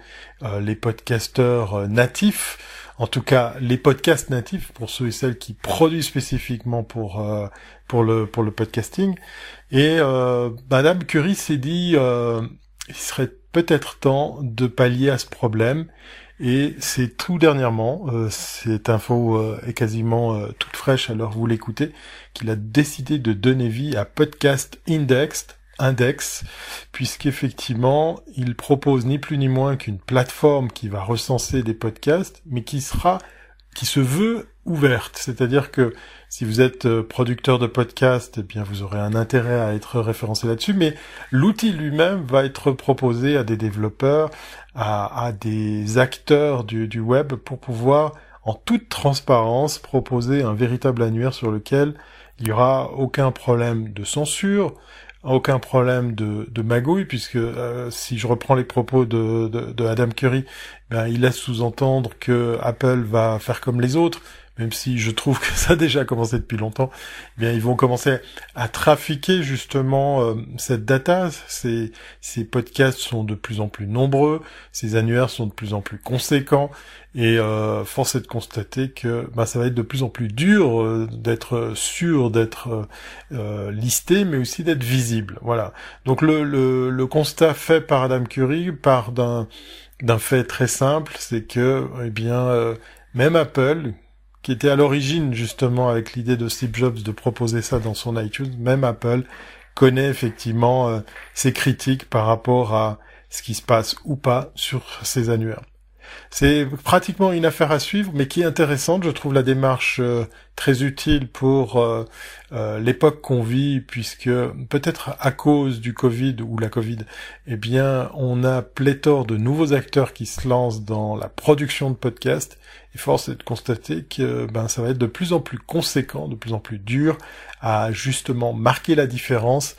Speaker 3: les podcasteurs natifs. En tout cas, les podcasts natifs pour ceux et celles qui produisent spécifiquement pour pour le pour le podcasting. Et Madame Curie s'est dit, il serait peut-être temps de pallier à ce problème et c'est tout dernièrement, euh, cette info euh, est quasiment euh, toute fraîche alors vous l'écoutez, qu'il a décidé de donner vie à Podcast Index, Index, puisqu'effectivement, il propose ni plus ni moins qu'une plateforme qui va recenser des podcasts, mais qui sera, qui se veut ouverte. C'est-à-dire que si vous êtes euh, producteur de podcast, eh bien vous aurez un intérêt à être référencé là-dessus, mais l'outil lui-même va être proposé à des développeurs, à, des acteurs du, web pour pouvoir en toute transparence proposer un véritable annuaire sur lequel il n'y aura aucun problème de censure, aucun problème de, magouille, puisque euh, si je reprends les propos de, de, Adam Curry, ben, il laisse sous-entendre que Apple va faire comme les autres, même si je trouve que ça a déjà commencé depuis longtemps, eh bien ils vont commencer à trafiquer justement euh, cette data. Ces, ces podcasts sont de plus en plus nombreux, ces annuaires sont de plus en plus conséquents, et euh, force est de constater que bah, ça va être de plus en plus dur euh, d'être sûr d'être euh, listé, mais aussi d'être visible. Voilà. Donc le, le, le constat fait par Adam Curie part d'un d'un fait très simple, c'est que eh bien même Apple qui était à l'origine justement avec l'idée de Steve Jobs de proposer ça dans son iTunes, même Apple connaît effectivement ses critiques par rapport à ce qui se passe ou pas sur ces annuaires. C'est pratiquement une affaire à suivre, mais qui est intéressante. Je trouve la démarche euh, très utile pour euh, euh, l'époque qu'on vit, puisque peut-être à cause du Covid ou la Covid, eh bien, on a pléthore de nouveaux acteurs qui se lancent dans la production de podcasts. Et force est de constater que ben ça va être de plus en plus conséquent, de plus en plus dur à justement marquer la différence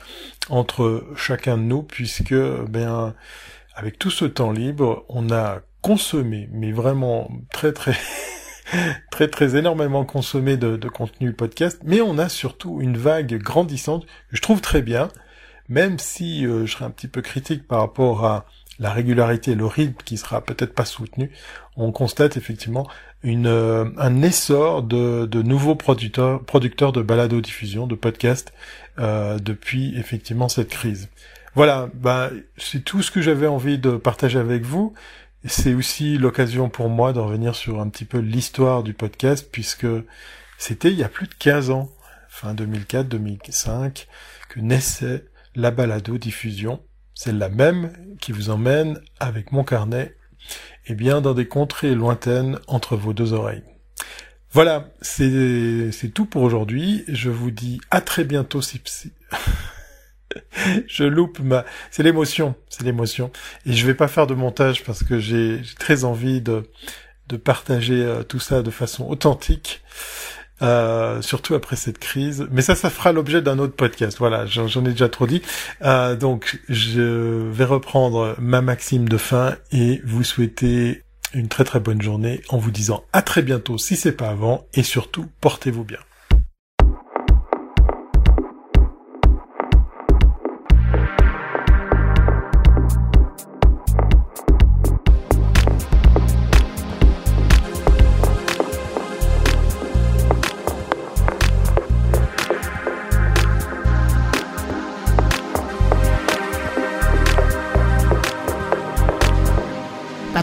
Speaker 3: entre chacun de nous, puisque ben avec tout ce temps libre, on a consommé, mais vraiment très très très très énormément consommé de, contenu podcast, mais on a surtout une vague grandissante que je trouve très bien, même si euh, je serais un petit peu critique par rapport à la régularité et le rythme qui sera peut-être pas soutenu, on constate effectivement euh, un essor de, nouveaux producteurs, de balado-diffusion, de podcasts, euh, depuis effectivement cette crise. Voilà, bah, c'est tout ce que j'avais envie de partager avec vous. C'est aussi l'occasion pour moi de revenir sur un petit peu l'histoire du podcast, puisque c'était il y a plus de 15 ans, fin 2004-2005, que naissait la balado la même qui vous emmène avec mon carnet, et eh bien dans des contrées lointaines entre vos deux oreilles. Voilà, c'est tout pour aujourd'hui. Je vous dis à très bientôt si... je loupe ma, c'est l'émotion, c'est l'émotion. Et je vais pas faire de montage parce que j'ai très envie de, de partager euh, tout ça de façon authentique. Euh, surtout après cette crise. Mais ça, ça fera l'objet d'un autre podcast. Voilà, j'en ai déjà trop dit. Euh, donc, je vais reprendre ma maxime de fin et vous souhaiter une très très bonne journée en vous disant à très bientôt si c'est pas avant et surtout portez-vous bien.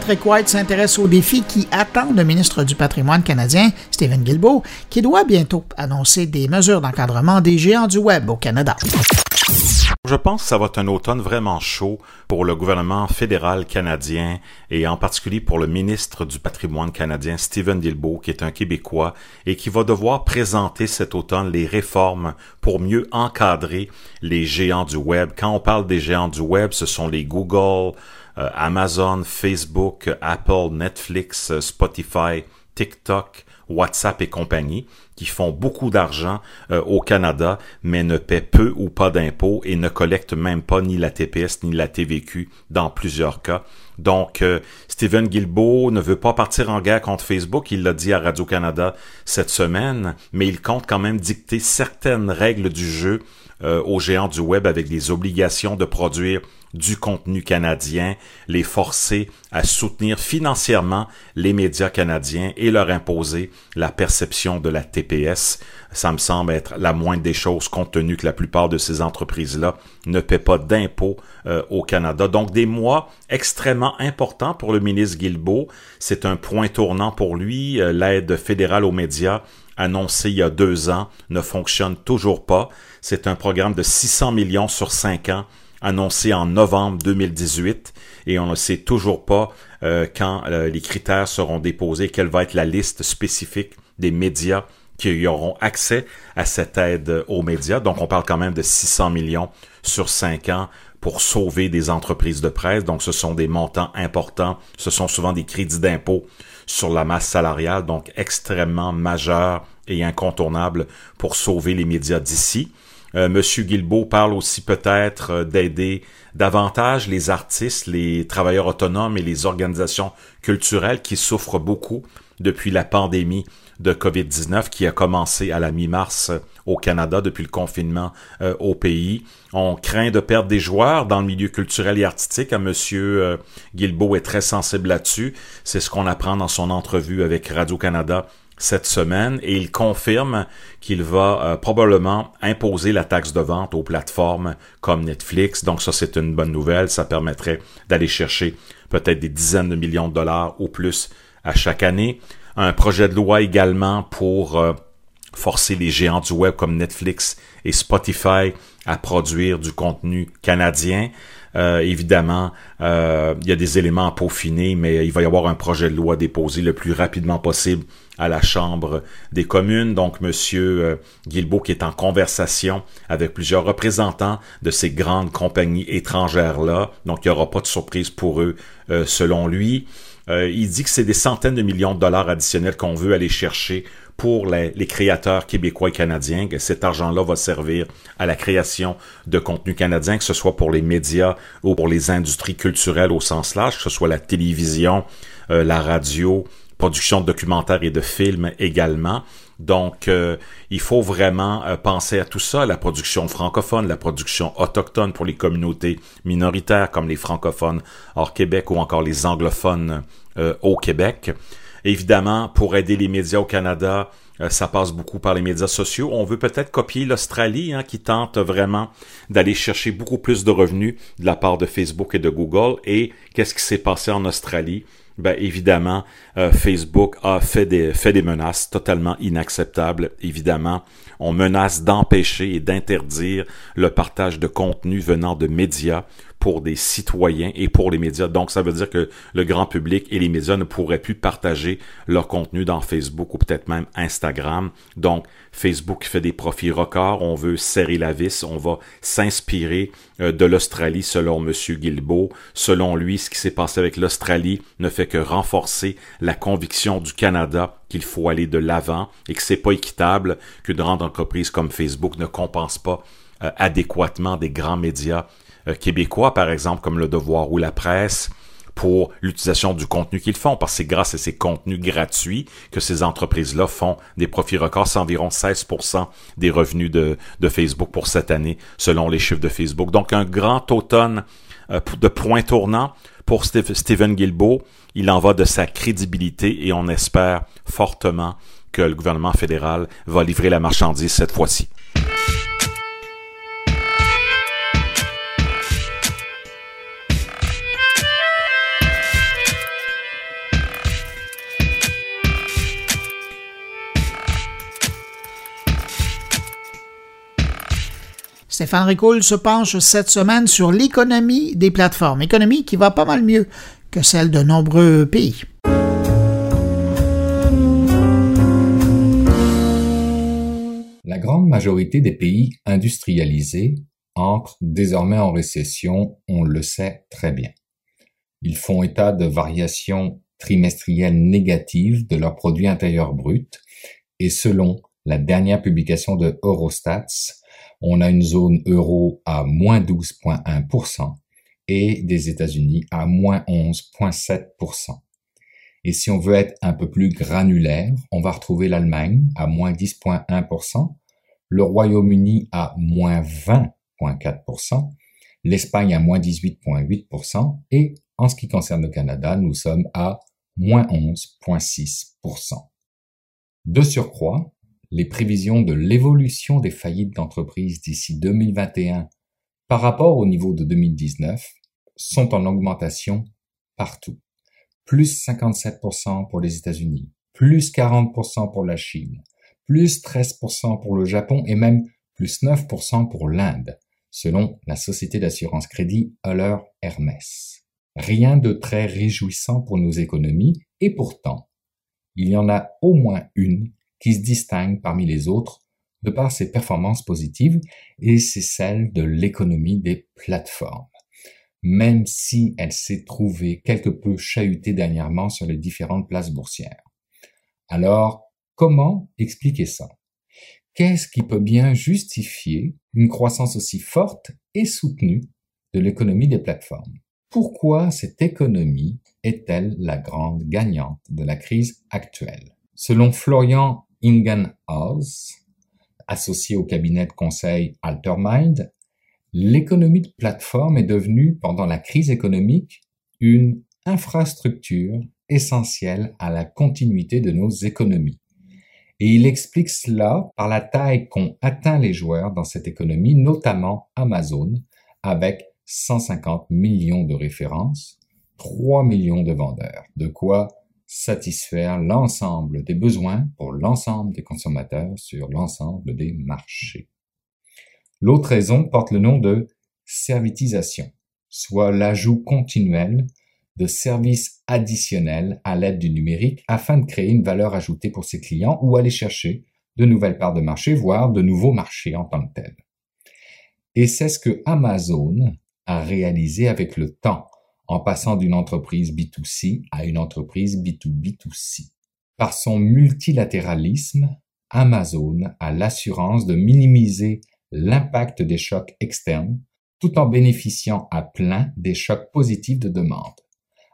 Speaker 1: Patrick White s'intéresse aux défis qui attendent le ministre du Patrimoine canadien, Stephen Guilbeault, qui doit bientôt annoncer des mesures d'encadrement des géants du Web au Canada.
Speaker 4: Je pense que ça va être un automne vraiment chaud pour le gouvernement fédéral canadien et en particulier pour le ministre du patrimoine canadien, Stephen Guilbeault, qui est un Québécois et qui va devoir présenter cet automne les réformes pour mieux encadrer les géants du web. Quand on parle des géants du web, ce sont les Google, Amazon, Facebook, Apple, Netflix, euh, Spotify, TikTok, WhatsApp et compagnie, qui font beaucoup d'argent euh, au Canada, mais ne paient peu ou pas d'impôts et ne collectent même pas ni la TPS ni la TVQ dans plusieurs cas. Donc, Stephen Guilbeault ne veut pas partir en guerre contre Facebook, il l'a dit à Radio-Canada cette semaine, mais il compte quand même dicter certaines règles du jeu aux géants du web avec des obligations de produire du contenu canadien, les forcer à soutenir financièrement les médias canadiens et leur imposer la perception de la TPS. Ça me semble être la moindre des choses compte tenu que la plupart de ces entreprises-là ne paient pas d'impôts euh, au Canada. Donc des mois extrêmement importants pour le ministre Guilbeault. C'est un point tournant pour lui. Euh, l'aide fédérale aux médias annoncée il y a deux ans ne fonctionne toujours pas. C'est un programme de 600 millions sur cinq ans annoncé en novembre 2018 et on ne sait toujours pas euh, quand euh, les critères seront déposés, quelle va être la liste spécifique des médias qui auront accès à cette aide aux médias. Donc on parle quand même de 600 millions sur 5 ans pour sauver des entreprises de presse. Donc ce sont des montants importants, ce sont souvent des crédits d'impôt sur la masse salariale, donc extrêmement majeurs et incontournables pour sauver les médias d'ici. Euh, Monsieur Guilbeault parle aussi peut-être euh, d'aider davantage les artistes, les travailleurs autonomes et les organisations culturelles qui souffrent beaucoup depuis la pandémie de COVID-19 qui a commencé à la mi-mars euh, au Canada depuis le confinement au pays. On craint de perdre des joueurs dans le milieu culturel et artistique. Monsieur Guilbeault est très sensible là-dessus. C'est ce qu'on apprend dans son entrevue avec Radio-Canada cette semaine et il confirme qu'il va euh, probablement imposer la taxe de vente aux plateformes comme Netflix. Donc ça, c'est une bonne nouvelle. Ça permettrait d'aller chercher peut-être des dizaines de millions de dollars ou plus à chaque année. Un projet de loi également pour euh, forcer les géants du web comme Netflix et Spotify à produire du contenu canadien. Euh, évidemment, euh, il y a des éléments à peaufiner, mais il va y avoir un projet de loi déposé le plus rapidement possible à la Chambre des communes. Donc, Monsieur euh, qui est en conversation avec plusieurs représentants de ces grandes compagnies étrangères-là. Donc, il n'y aura pas de surprise pour eux, selon lui. Il dit que c'est des centaines de millions de dollars additionnels qu'on veut aller chercher pour les, créateurs québécois et canadiens, que cet argent-là va servir à la création de contenu canadien, que ce soit pour les médias ou pour les industries culturelles au sens large, que ce soit la télévision, euh, la radio, production de documentaires et de films également. Donc, euh, il faut vraiment euh, penser à tout ça, la production francophone, la production autochtone pour les communautés minoritaires comme les francophones hors Québec ou encore les anglophones au Québec. Évidemment, pour aider les médias au Canada, euh, ça passe beaucoup par les médias sociaux. On veut peut-être copier l'Australie, hein, qui tente vraiment d'aller chercher beaucoup plus de revenus de la part de Facebook et de Google. Et qu'est-ce qui s'est passé en Australie? Ben, évidemment, euh, Facebook a fait des, fait des menaces totalement inacceptables. Évidemment, on menace d'empêcher et d'interdire le partage de contenu venant de médias pour des citoyens et pour les médias. Donc, ça veut dire que le grand public et les médias ne pourraient plus partager leur contenu dans Facebook ou peut-être même Instagram. Donc, Facebook fait des profits records. On veut serrer la vis. On va s'inspirer euh, de l'Australie selon M. Guilbeault. Selon lui, ce qui s'est passé avec l'Australie ne fait que renforcer la conviction du Canada qu'il faut aller de l'avant et que c'est pas équitable qu'une grande entreprise comme Facebook ne compense pas euh, adéquatement des grands médias québécois, par exemple, comme Le Devoir ou La Presse, pour l'utilisation du contenu qu'ils font, parce que c'est grâce à ces contenus gratuits que ces entreprises-là font des profits records. C'est environ 16% des revenus de, Facebook pour cette année, selon les chiffres de Facebook. Donc, un grand automne euh, de point tournant pour Stephen Guilbeault. Il en va de sa crédibilité et on espère fortement que le gouvernement fédéral va livrer la marchandise cette fois-ci.
Speaker 1: Stéphane Ricoul se penche cette semaine sur l'économie des plateformes, économie qui va pas mal mieux que celle de nombreux pays.
Speaker 5: La grande majorité des pays industrialisés entrent désormais en récession, on le sait très bien. Ils font état de variations trimestrielles négatives de leur produit intérieur brut et selon la dernière publication de Eurostats, on a une zone euro à moins 12,1% et des États-Unis à moins 11,7%. Et si on veut être un peu plus granulaire, on va retrouver l'Allemagne à moins 10,1%, le Royaume-Uni à moins 20,4%, l'Espagne à moins 18,8% et en ce qui concerne le Canada, nous sommes à moins 11,6%. De surcroît, les prévisions de l'évolution des faillites d'entreprises d'ici 2021 par rapport au niveau de 2019 sont en augmentation partout. Plus 57% pour les États-Unis, plus 40% pour la Chine, plus 13% pour le Japon et même plus 9% pour l'Inde, selon la société d'assurance crédit Euler Hermès. Rien de très réjouissant pour nos économies et pourtant, il y en a au moins une qui se distingue parmi les autres de par ses performances positives et c'est celle de l'économie des plateformes. Même si elle s'est trouvée quelque peu chahutée dernièrement sur les différentes places boursières. Alors, comment expliquer ça? Qu'est-ce qui peut bien justifier une croissance aussi forte et soutenue de l'économie des plateformes? Pourquoi cette économie est-elle la grande gagnante de la crise actuelle? Selon Florian Ingenhaus, associé au cabinet de conseil Altermind, l'économie de plateforme est devenue, pendant la crise économique, une infrastructure essentielle à la continuité de nos économies. Et il explique cela par la taille qu'ont atteint les joueurs dans cette économie, notamment Amazon, avec 150 millions de références, 3 millions de vendeurs, de quoi satisfaire l'ensemble des besoins pour l'ensemble des consommateurs sur l'ensemble des marchés. L'autre raison porte le nom de servitisation, soit l'ajout continuel de services additionnels à l'aide du numérique afin de créer une valeur ajoutée pour ses clients ou aller chercher de nouvelles parts de marché, voire de nouveaux marchés en tant que tels. Et c'est ce que Amazon a réalisé avec le temps en passant d'une entreprise B2C à une entreprise B2B2C. Par son multilatéralisme, Amazon a l'assurance de minimiser l'impact des chocs externes tout en bénéficiant à plein des chocs positifs de demande.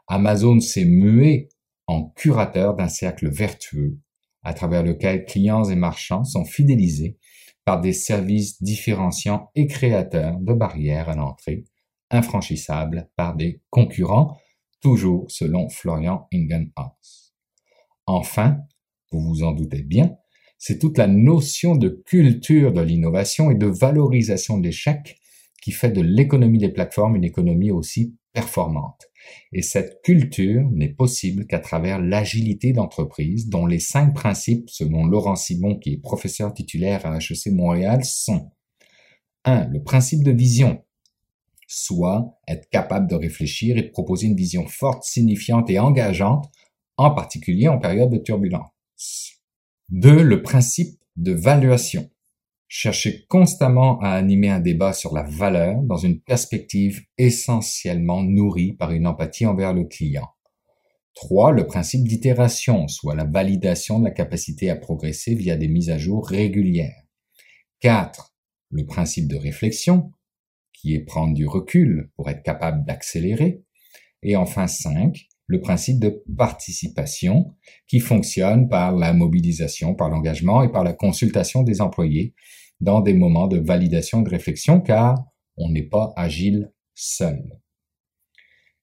Speaker 5: Amazon s'est mué en curateur d'un cercle vertueux à travers lequel clients et marchands sont fidélisés par des services différenciants et créateurs de barrières à l'entrée infranchissables par des concurrents, toujours selon Florian Ingenhaus. Enfin, vous vous en doutez bien, c'est toute la notion de culture de l'innovation et de valorisation de l'échec qui fait de l'économie des plateformes une économie aussi performante. Et cette culture n'est possible qu'à travers l'agilité d'entreprise dont les cinq principes, selon Laurent Simon, qui est professeur titulaire à HEC Montréal, sont 1. Le principe de vision, soit être capable de réfléchir et de proposer une vision forte, signifiante et engageante, en particulier en période de turbulence. 2. Le principe de valuation. Chercher constamment à animer un débat sur la valeur dans une perspective essentiellement nourrie par une empathie envers le client. 3. Le principe d'itération, soit la validation de la capacité à progresser via des mises à jour régulières. 4. Le principe de réflexion, qui est prendre du recul pour être capable d'accélérer. Et enfin 5, le principe de participation qui fonctionne par la mobilisation, par l'engagement et par la consultation des employés dans des moments de validation et de réflexion car on n'est pas agile seul.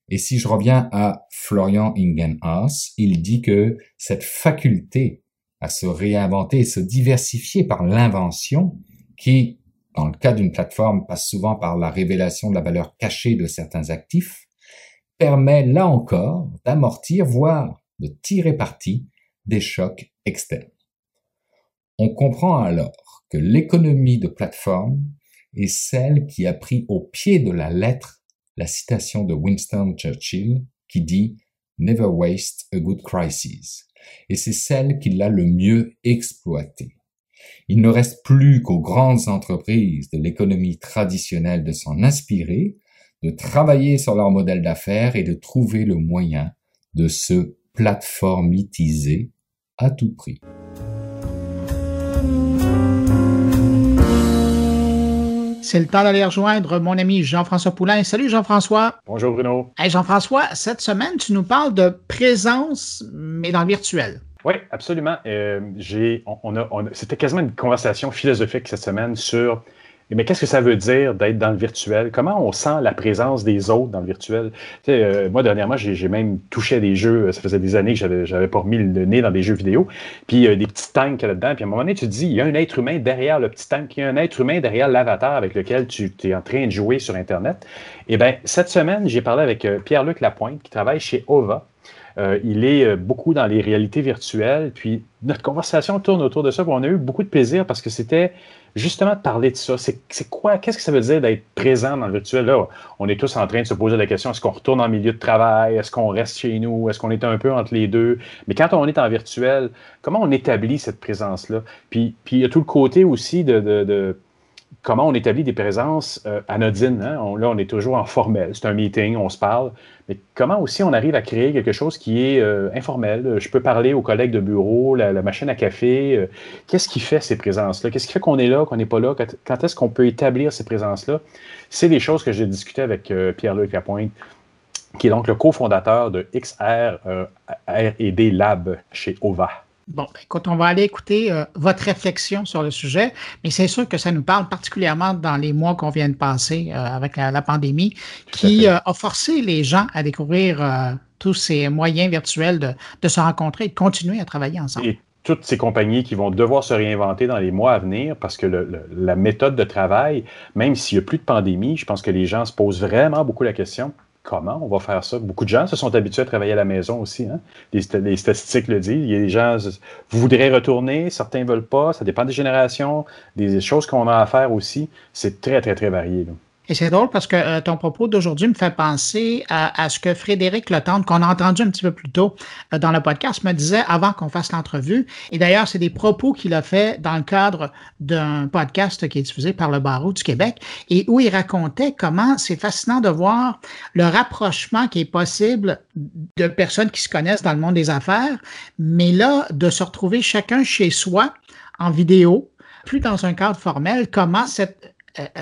Speaker 5: Et si je reviens à Florian Ingenhaus, il dit que cette faculté à se réinventer et se diversifier par l'invention qui dans le cas d'une plateforme, passe souvent par la révélation de la valeur cachée de certains actifs, permet là encore d'amortir, voire de tirer parti des chocs externes. On comprend alors que l'économie de plateforme est celle qui a pris au pied de la lettre la citation de Winston Churchill qui dit Never waste a good crisis. Et c'est celle qui l'a le mieux exploitée. Il ne reste plus qu'aux grandes entreprises de l'économie traditionnelle de s'en inspirer, de travailler sur leur modèle d'affaires et de trouver le moyen de se plateformitiser à tout prix.
Speaker 1: C'est le temps d'aller rejoindre mon ami Jean-François Poulain. Salut Jean-François.
Speaker 6: Bonjour Bruno.
Speaker 1: Hey Jean-François, cette semaine, tu nous parles de présence, mais dans le virtuel.
Speaker 6: Oui, absolument. Euh, j'ai, on, a, c'était quasiment une conversation philosophique cette semaine sur mais qu'est-ce que ça veut dire d'être dans le virtuel? Comment on sent la présence des autres dans le virtuel? Tu sais, euh, moi, dernièrement, j'ai, même touché à des jeux, ça faisait des années que j'avais, j'avais pas remis le nez dans des jeux vidéo, puis euh, des petits tanks là-dedans, puis à un moment donné, tu te dis, il y a un être humain derrière le petit tank, il y a un être humain derrière l'avatar avec lequel tu es en train de jouer sur Internet. Eh bien, cette semaine, j'ai parlé avec Pierre-Luc Lapointe, qui travaille chez OVA, euh, il est euh, beaucoup dans les réalités virtuelles. Puis notre conversation tourne autour de ça. on a eu beaucoup de plaisir parce que c'était justement de parler de ça. C'est quoi, qu'est-ce que ça veut dire d'être présent dans le virtuel? Là, on est tous en train de se poser la question, est-ce qu'on retourne en milieu de travail? Est-ce qu'on reste chez nous? Est-ce qu'on est un peu entre les deux? Mais quand on est en virtuel, comment on établit cette présence-là? Puis, il y a tout le côté aussi de comment on établit des présences euh, anodines. Hein? là, on est toujours en formel. C'est un meeting, on se parle. Mais comment aussi on arrive à créer quelque chose qui est euh, informel? Je peux parler aux collègues de bureau, la, machine à café. Euh, qu'est-ce qui fait ces présences-là? Qu'est-ce qui fait qu'on est là, qu'on n'est pas là? Quand, est-ce qu'on peut établir ces présences-là? C'est des choses que j'ai discutées avec Pierre-Luc Lapointe, qui est donc le cofondateur de XR R&D Lab chez OVA.
Speaker 1: Bon, ben, écoute, on va aller écouter euh, votre réflexion sur le sujet, mais c'est sûr que ça nous parle particulièrement dans les mois qu'on vient de passer euh, avec la, pandémie, qui euh, a forcé les gens à découvrir tous ces moyens virtuels de, se rencontrer et de continuer à travailler ensemble.
Speaker 6: Et toutes ces compagnies qui vont devoir se réinventer dans les mois à venir parce que la méthode de travail, même s'il n'y a plus de pandémie, je pense que les gens se posent vraiment beaucoup la question comment on va faire ça? Beaucoup de gens se sont habitués à travailler à la maison aussi. Hein. Les, statistiques le disent. Il y a des gens, vous voudrez retourner, certains ne veulent pas, ça dépend des générations, des choses qu'on a à faire aussi. C'est très, très, très varié.
Speaker 1: Et c'est drôle parce que euh, ton propos d'aujourd'hui me fait penser à, ce que Frédéric Letendre, qu'on a entendu un petit peu plus tôt euh, dans le podcast, me disait avant qu'on fasse l'entrevue. Et d'ailleurs, c'est des propos qu'il a fait dans le cadre d'un podcast qui est diffusé par le Barreau du Québec et où il racontait comment c'est fascinant de voir le rapprochement qui est possible de personnes qui se connaissent dans le monde des affaires, mais là, de se retrouver chacun chez soi en vidéo, plus dans un cadre formel, comment cette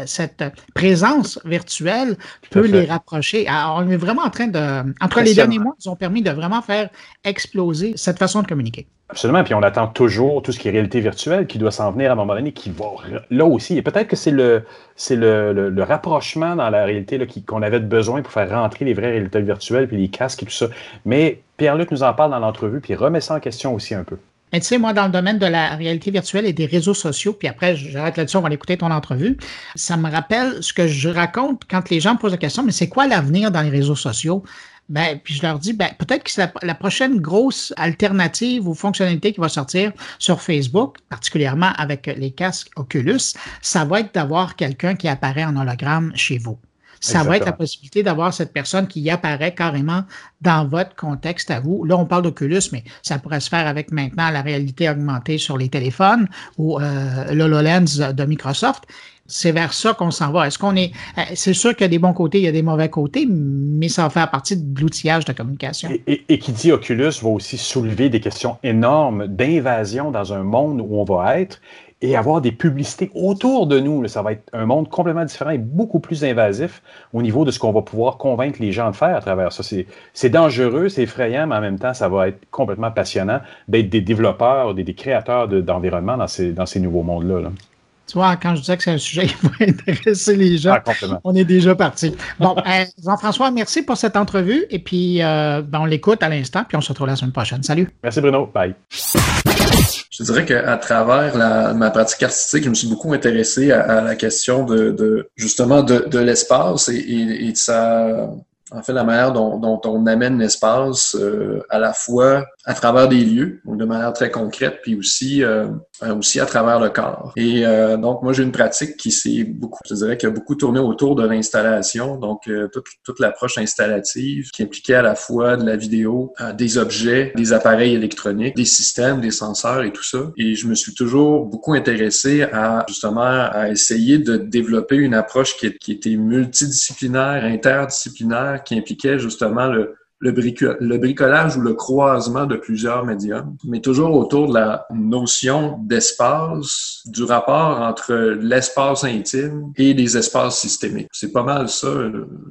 Speaker 1: cette présence virtuelle peut les rapprocher. Alors, on est vraiment en train de. Entre les derniers mois, ils ont permis de vraiment faire exploser cette façon de communiquer.
Speaker 6: Absolument. Puis on attend toujours tout ce qui est réalité virtuelle qui doit s'en venir à un moment donné, qui va là aussi. Et peut-être que c'est le, c'est le, le, rapprochement dans la réalité qu'on avait besoin pour faire rentrer les vraies réalités virtuelles, puis les casques et tout ça. Mais Pierre-Luc nous en parle dans l'entrevue, puis remet ça en question aussi un peu.
Speaker 1: Mais tu sais, moi, dans le domaine de la réalité virtuelle et des réseaux sociaux, puis après, j'arrête là-dessus, on va écouter ton entrevue, ça me rappelle ce que je raconte quand les gens me posent la question, mais c'est quoi l'avenir dans les réseaux sociaux? Ben, puis je leur dis, ben, peut-être que c'est la, prochaine grosse alternative ou fonctionnalité qui va sortir sur Facebook, particulièrement avec les casques Oculus, ça va être d'avoir quelqu'un qui apparaît en hologramme chez vous ça va être la possibilité d'avoir cette personne qui apparaît carrément dans votre contexte à vous. Là, on parle d'Oculus, mais ça pourrait se faire avec maintenant la réalité augmentée sur les téléphones ou euh, l'HoloLens de Microsoft. C'est vers ça qu'on s'en va. Est-ce qu'on est. Euh, c'est sûr qu'il y a des bons côtés, il y a des mauvais côtés, mais ça va faire partie de l'outillage de communication.
Speaker 6: Et, et, qui dit Oculus va aussi soulever des questions énormes d'invasion dans un monde où on va être et avoir des publicités autour de nous. ça va être un monde complètement différent et beaucoup plus invasif au niveau de ce qu'on va pouvoir convaincre les gens de faire à travers ça. C'est dangereux, c'est effrayant, mais en même temps, ça va être complètement passionnant d'être des développeurs, des, des créateurs d'environnement dans, ces, dans ces nouveaux mondes-là.
Speaker 1: Tu vois, quand je disais que c'est un sujet qui va intéresser les gens, ah, on est déjà parti. Bon, euh, Jean-François, merci pour cette entrevue. Et puis, euh, ben, on l'écoute à l'instant, puis on se retrouve la semaine prochaine. Salut.
Speaker 6: Merci, Bruno. Bye.
Speaker 7: Je dirais qu'à travers ma pratique artistique, je me suis beaucoup intéressé à, la question de, justement de, l'espace et, et, de sa en fait, la manière dont, dont on amène l'espace euh, à la fois à travers des lieux, donc de manière très concrète, puis aussi euh, aussi à travers le corps. Et euh, donc, moi, j'ai une pratique qui s'est beaucoup, je dirais, qui a beaucoup tourné autour de l'installation, donc toute, toute l'approche installative qui impliquait à la fois de la vidéo, des objets, des appareils électroniques, des systèmes, des senseurs et tout ça. Et je me suis toujours beaucoup intéressé à justement à essayer de développer une approche qui, qui était multidisciplinaire, interdisciplinaire, qui impliquait justement le, le, le, bricolage ou le croisement de plusieurs médiums, mais toujours autour de la notion d'espace, du rapport entre l'espace intime et les espaces systémiques. C'est pas mal ça,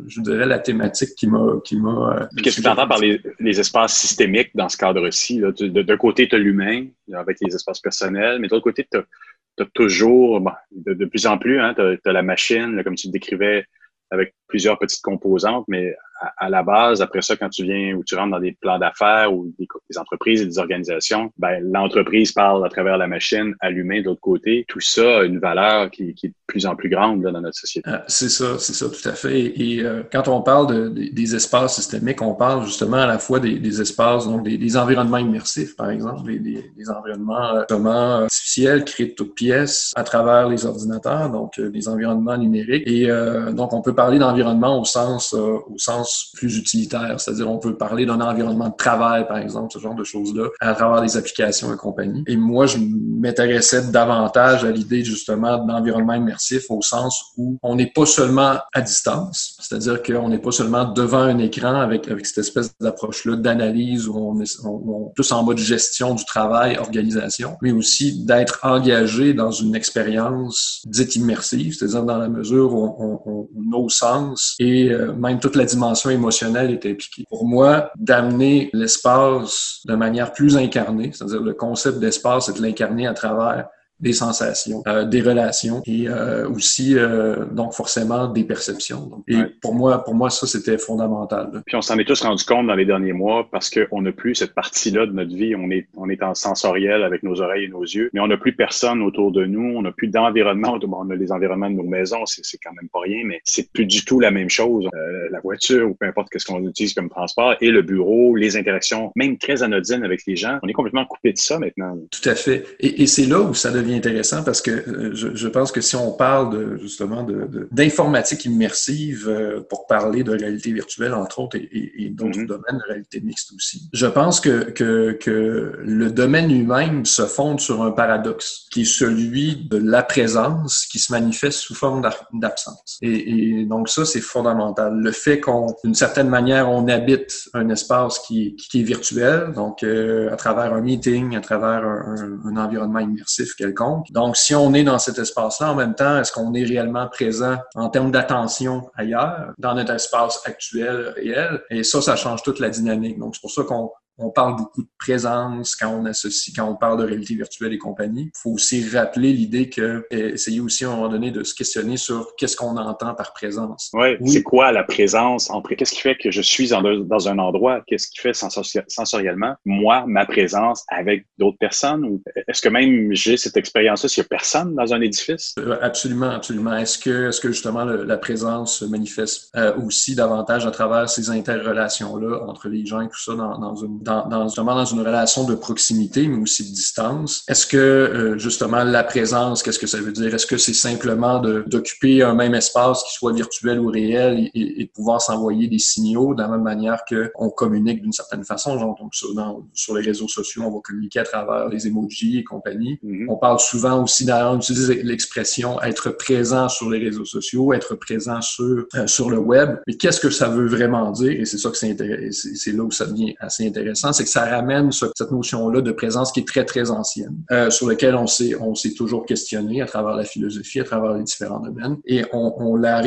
Speaker 7: je dirais, la thématique qui m'a...
Speaker 6: Euh, qu'est-ce que tu entends par les, les, espaces systémiques dans ce cadre-ci? D'un côté, tu as l'humain, avec les espaces personnels, mais de l'autre côté, tu as, toujours, de, plus en plus, hein, tu as, la machine, comme tu le décrivais, avec plusieurs petites composantes, mais à, la base, après ça, quand tu viens ou tu rentres dans des plans d'affaires ou des, entreprises et des organisations, ben, l'entreprise parle à travers la machine à l'humain de l'autre côté. Tout ça a une valeur qui, qui, est de plus en plus grande dans notre société.
Speaker 7: Ah, c'est ça, c'est ça, tout à fait. Et euh, quand on parle de, des espaces systémiques, on parle justement à la fois des, des espaces, donc des, environnements immersifs, par exemple, des, des environnements euh, artificiels créés de toutes pièces à travers les ordinateurs, donc euh, des environnements numériques. Et euh, donc, on peut parler d'environnement au sens, au sens plus utilitaire, c'est-à-dire on peut parler d'un environnement de travail, par exemple, ce genre de choses-là, à travers des applications et compagnie. Et moi, je m'intéressais davantage à l'idée justement d'environnement immersif au sens où on n'est pas seulement à distance, c'est-à-dire qu'on n'est pas seulement devant un écran avec, avec cette espèce d'approche-là d'analyse où on est, on, plus en mode gestion du travail, organisation, mais aussi d'être engagé dans une expérience dite immersive, c'est-à-dire dans la mesure où on, on, nos sens et euh, même toute la dimension émotionnelle est impliquée. Pour moi, d'amener l'espace de manière plus incarnée, c'est-à-dire le concept d'espace, c'est de l'incarner à travers des sensations, euh, des relations et euh, aussi euh, donc forcément des perceptions. et pour moi, pour moi, ça c'était fondamental.
Speaker 8: Puis on s'en est tous rendu compte dans les derniers mois parce qu'on n'a plus cette partie-là de notre vie. On est on est en sensoriel avec nos oreilles et nos yeux, mais on n'a plus personne autour de nous. On n'a plus d'environnement. On a les environnements de nos maisons, c'est quand même pas rien, mais c'est plus du tout la même chose. la voiture ou peu importe qu'est-ce qu'on utilise comme transport et le bureau, les interactions, même très anodines avec les gens, on est complètement coupé de ça maintenant.
Speaker 7: Tout à fait. Et, et c'est là où ça devient intéressant parce que euh, je, je, pense que si on parle de, justement d'informatique de, immersive euh, pour parler de réalité virtuelle, entre autres, et, et, d'autres mm-hmm. domaines de réalité mixte aussi, je pense que, que, que le domaine lui-même se fonde sur un paradoxe qui est celui de la présence qui se manifeste sous forme d'absence. Et, et, donc ça, c'est fondamental. Le fait qu'on, d'une certaine manière, on habite un espace qui, qui est virtuel, donc euh, à travers un meeting, à travers un, un environnement immersif quelconque. Donc, si on est dans cet espace-là, en même temps, est-ce qu'on est réellement présent en termes d'attention ailleurs, dans notre espace actuel, réel? Et ça, ça change toute la dynamique. Donc, c'est pour ça qu'on on parle beaucoup de présence quand on associe, quand on parle de réalité virtuelle et compagnie. Il faut aussi rappeler l'idée que, essayer aussi à un moment donné de se questionner sur qu'est-ce qu'on entend par présence.
Speaker 8: Ouais, oui, c'est quoi la présence? Qu'est-ce qui fait que je suis dans, dans un endroit? Qu'est-ce qui fait sensoriellement, moi, ma présence avec d'autres personnes? Ou est-ce que même j'ai cette expérience-là s'il n'y a personne dans un édifice?
Speaker 7: Euh, absolument, absolument. Est-ce que, est-ce que justement la présence se manifeste euh, aussi davantage à travers ces interrelations-là entre les gens et tout ça dans, dans une dans, justement dans une relation de proximité, mais aussi de distance. Est-ce que euh, justement la présence, qu'est-ce que ça veut dire? Est-ce que c'est simplement d'occuper un même espace qui soit virtuel ou réel et, de pouvoir s'envoyer des signaux de la même manière qu'on communique d'une certaine façon? Genre, donc sur, sur les réseaux sociaux, on va communiquer à travers les emojis et compagnie. Mm-hmm. On parle souvent aussi, d'ailleurs, on utilise l'expression être présent sur les réseaux sociaux, être présent sur, euh, sur le web. Mais qu'est-ce que ça veut vraiment dire? Et c'est ça que c'est là où ça devient assez intéressant c'est que ça ramène cette notion-là de présence qui est très, très ancienne, euh, sur laquelle on s'est, on s'est toujours questionné à travers la philosophie, à travers les différents domaines, et on, la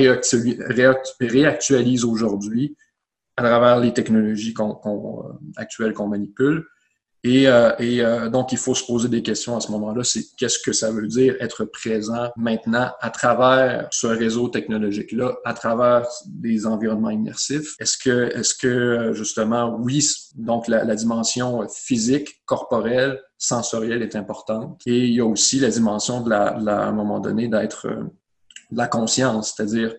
Speaker 7: réactualise aujourd'hui à travers les technologies euh, actuelles qu'on manipule, et, euh, et euh, donc, il faut se poser des questions à ce moment-là. C'est qu'est-ce que ça veut dire être présent maintenant à travers ce réseau technologique-là, à travers des environnements immersifs? Est-ce que, est-ce que justement, oui, donc la, dimension physique, corporelle, sensorielle est importante. Et il y a aussi la dimension de la, la à un moment donné, d'être euh, la conscience, c'est-à-dire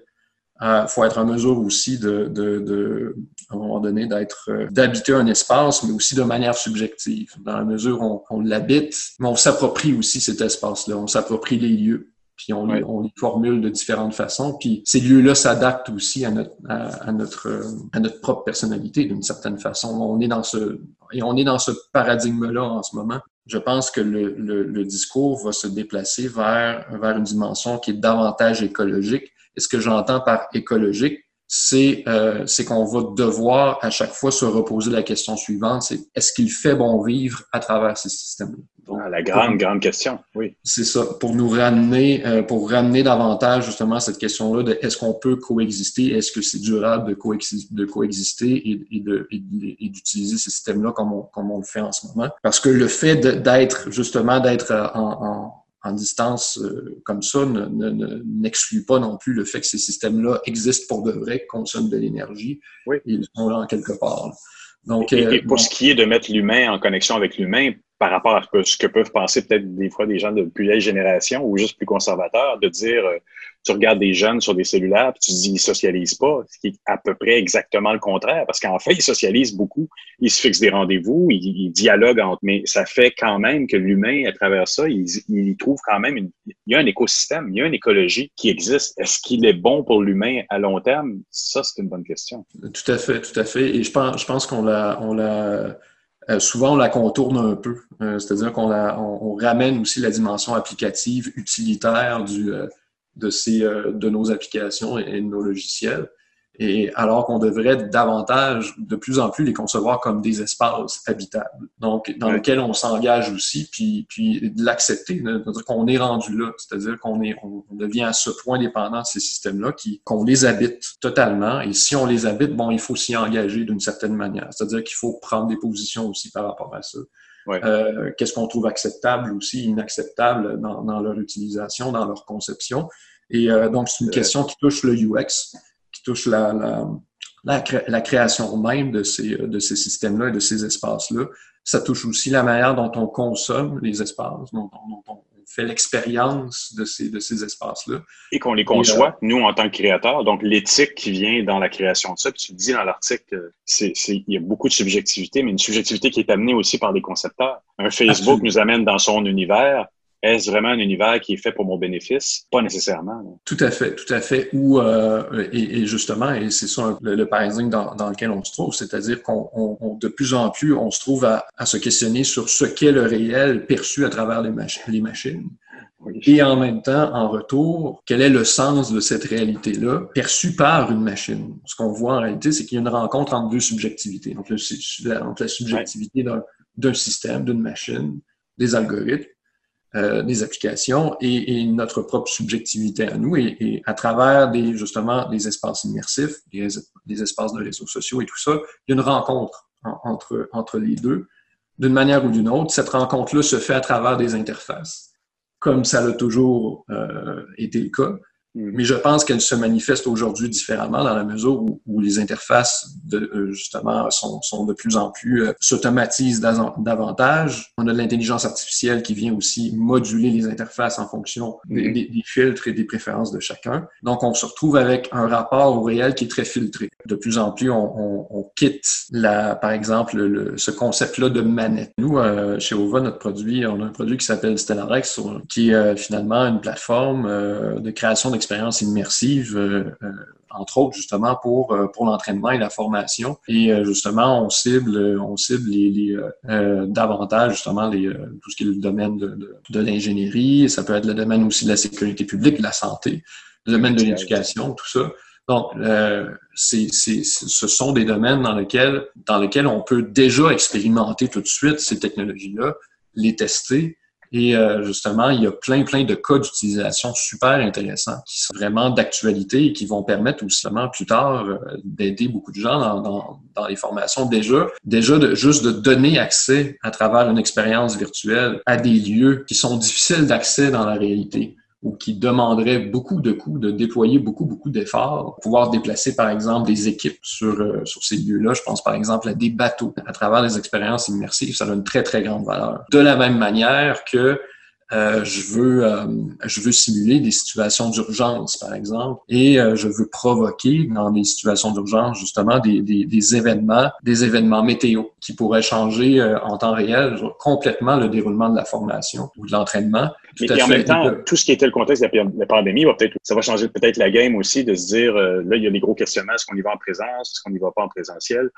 Speaker 7: il euh, faut être en mesure aussi de, de, de à un moment donné, d'être, euh, d'habiter un espace, mais aussi de manière subjective, dans la mesure où on, l'habite, mais on s'approprie aussi cet espace-là, on s'approprie les lieux, puis on, on, les formule de différentes façons, puis ces lieux-là s'adaptent aussi à notre, à, notre, à notre propre personnalité d'une certaine façon. On est dans ce, et on est dans ce paradigme-là en ce moment. Je pense que le, le, le discours va se déplacer vers, vers une dimension qui est davantage écologique, et ce que j'entends par écologique, c'est euh, qu'on va devoir à chaque fois se reposer la question suivante, c'est est-ce qu'il fait bon vivre à travers ces systèmes-là?
Speaker 8: Ah, la grande, grande question, oui.
Speaker 7: C'est ça, pour nous ramener, euh, pour ramener davantage justement cette question-là de est-ce qu'on peut coexister, est-ce que c'est durable de, coexister, de coexister et, et d'utiliser ces systèmes-là comme on, comme on le fait en ce moment? Parce que le fait d'être, justement, d'être en, en en distance euh, comme ça n'exclut ne, pas non plus le fait que ces systèmes-là existent pour de vrai, consomment de l'énergie.
Speaker 8: Oui.
Speaker 7: Ils sont là en quelque part.
Speaker 8: Donc, et, et, euh, pour ce qui est de mettre l'humain en connexion avec l'humain, par rapport à ce que peuvent penser peut-être des fois des gens de plus vieille génération ou juste plus conservateurs, de dire euh, tu regardes des jeunes sur des cellulaires, puis tu dis ils socialisent pas, ce qui est à peu près exactement le contraire, parce qu'en fait, ils socialisent beaucoup, ils se fixent des rendez-vous, ils, dialoguent entre, mais ça fait quand même que l'humain, à travers ça, il, trouve quand même, une, il y a un écosystème, il y a une écologie qui existe. Est-ce qu'il est bon pour l'humain à long terme? Ça, c'est une bonne question.
Speaker 7: Tout à fait, tout à fait. Et je pense, je pense qu'on l'a, on l'a, euh, souvent, on la contourne un peu. Euh, c'est-à-dire qu'on on, on, ramène aussi la dimension applicative, utilitaire euh, de nos applications et, de nos logiciels. Et alors qu'on devrait davantage, de plus en plus, les concevoir comme des espaces habitables, donc dans lesquels on s'engage aussi, puis, puis de l'accepter, c'est-à-dire qu'on est rendu là, c'est-à-dire qu'on est, on devient à ce point dépendant de ces systèmes-là, qu'on les habite totalement. Et si on les habite, bon, il faut s'y engager d'une certaine manière, c'est-à-dire qu'il faut prendre des positions aussi par rapport à ça. qu'est-ce qu'on trouve acceptable aussi, inacceptable dans, leur utilisation, dans leur conception. Et donc, c'est une question qui touche le UX, touche la, la, création même de ces, de ces systèmes-là et de ces espaces-là. Ça touche aussi la manière dont on consomme les espaces, dont, on fait l'expérience de ces, de ces espaces-là.
Speaker 6: Et qu'on les conçoit, nous, en tant que créateurs. Donc, l'éthique qui vient dans la création de ça, puis tu le dis dans l'article, c'est, il y a beaucoup de subjectivité, mais une subjectivité qui est amenée aussi par des concepteurs. Un Facebook nous amène dans son univers, est-ce vraiment un univers qui est fait pour mon bénéfice? Pas nécessairement.
Speaker 7: Tout à fait, tout à fait. Ou euh, et, justement, et c'est ça le, paradigme dans, lequel on se trouve, c'est-à-dire qu'on de plus en plus, on se trouve à, se questionner sur ce qu'est le réel perçu à travers les, les machines. Et en même temps, en retour, quel est le sens de cette réalité-là perçue par une machine? Ce qu'on voit en réalité, c'est qu'il y a une rencontre entre deux subjectivités, entre, la subjectivité d'un système, d'une machine, des algorithmes, euh, des applications et, notre propre subjectivité à nous et, à travers des justement des espaces immersifs, des, espaces de réseaux sociaux et tout ça, il y a une rencontre entre, entre les deux d'une manière ou d'une autre. Cette rencontre-là se fait à travers des interfaces, comme ça l'a toujours euh, été le cas. Mm. Mais je pense qu'elle se manifeste aujourd'hui différemment dans la mesure où, où les interfaces, de, euh, justement, sont, sont, de plus en plus euh, s'automatisent davantage. On a de l'intelligence artificielle qui vient aussi moduler les interfaces en fonction mm. des, des, filtres et des préférences de chacun. Donc, on se retrouve avec un rapport au réel qui est très filtré. De plus en plus, on, on, on quitte, la, par exemple, le, ce concept-là de manette. Nous, euh, chez OVA, notre produit, on a un produit qui s'appelle Stellarex, qui est finalement une plateforme de création d'expériences expérience immersive, euh, euh, entre autres justement pour euh, pour l'entraînement et la formation. Et justement, on cible on cible les, les davantage justement les tout ce qui est le domaine de, de, l'ingénierie. Ça peut être le domaine aussi de la sécurité publique, de la santé, le domaine de l'éducation, tout ça. Donc, c'est, c'est, ce sont des domaines dans lesquels, dans lesquels on peut déjà expérimenter tout de suite ces technologies-là, les tester et euh, justement, il y a plein, plein de cas d'utilisation super intéressants qui sont vraiment d'actualité et qui vont permettre aussi plus tard euh, d'aider beaucoup de gens dans, dans, dans, les formations déjà. Déjà, de, juste de donner accès à travers une expérience virtuelle à des lieux qui sont difficiles d'accès dans la réalité ou qui demanderait beaucoup de coûts, de déployer beaucoup, beaucoup d'efforts, pouvoir déplacer, par exemple, des équipes sur, euh, sur ces lieux-là. Je pense, par exemple, à des bateaux. À travers les expériences immersives, ça a une très, très grande valeur. De la même manière que euh, je veux euh, je veux simuler des situations d'urgence par exemple et euh, je veux provoquer dans des situations d'urgence justement des, des, des, événements des événements météo qui pourraient changer en temps réel complètement le déroulement de la formation ou de l'entraînement.
Speaker 6: Et, en même temps, tout ce qui était le contexte de la pandémie va peut-être ça va changer peut-être la game aussi de se dire là il y a des gros questionnements est-ce qu'on y va en présence est-ce qu'on n'y va pas en présentiel?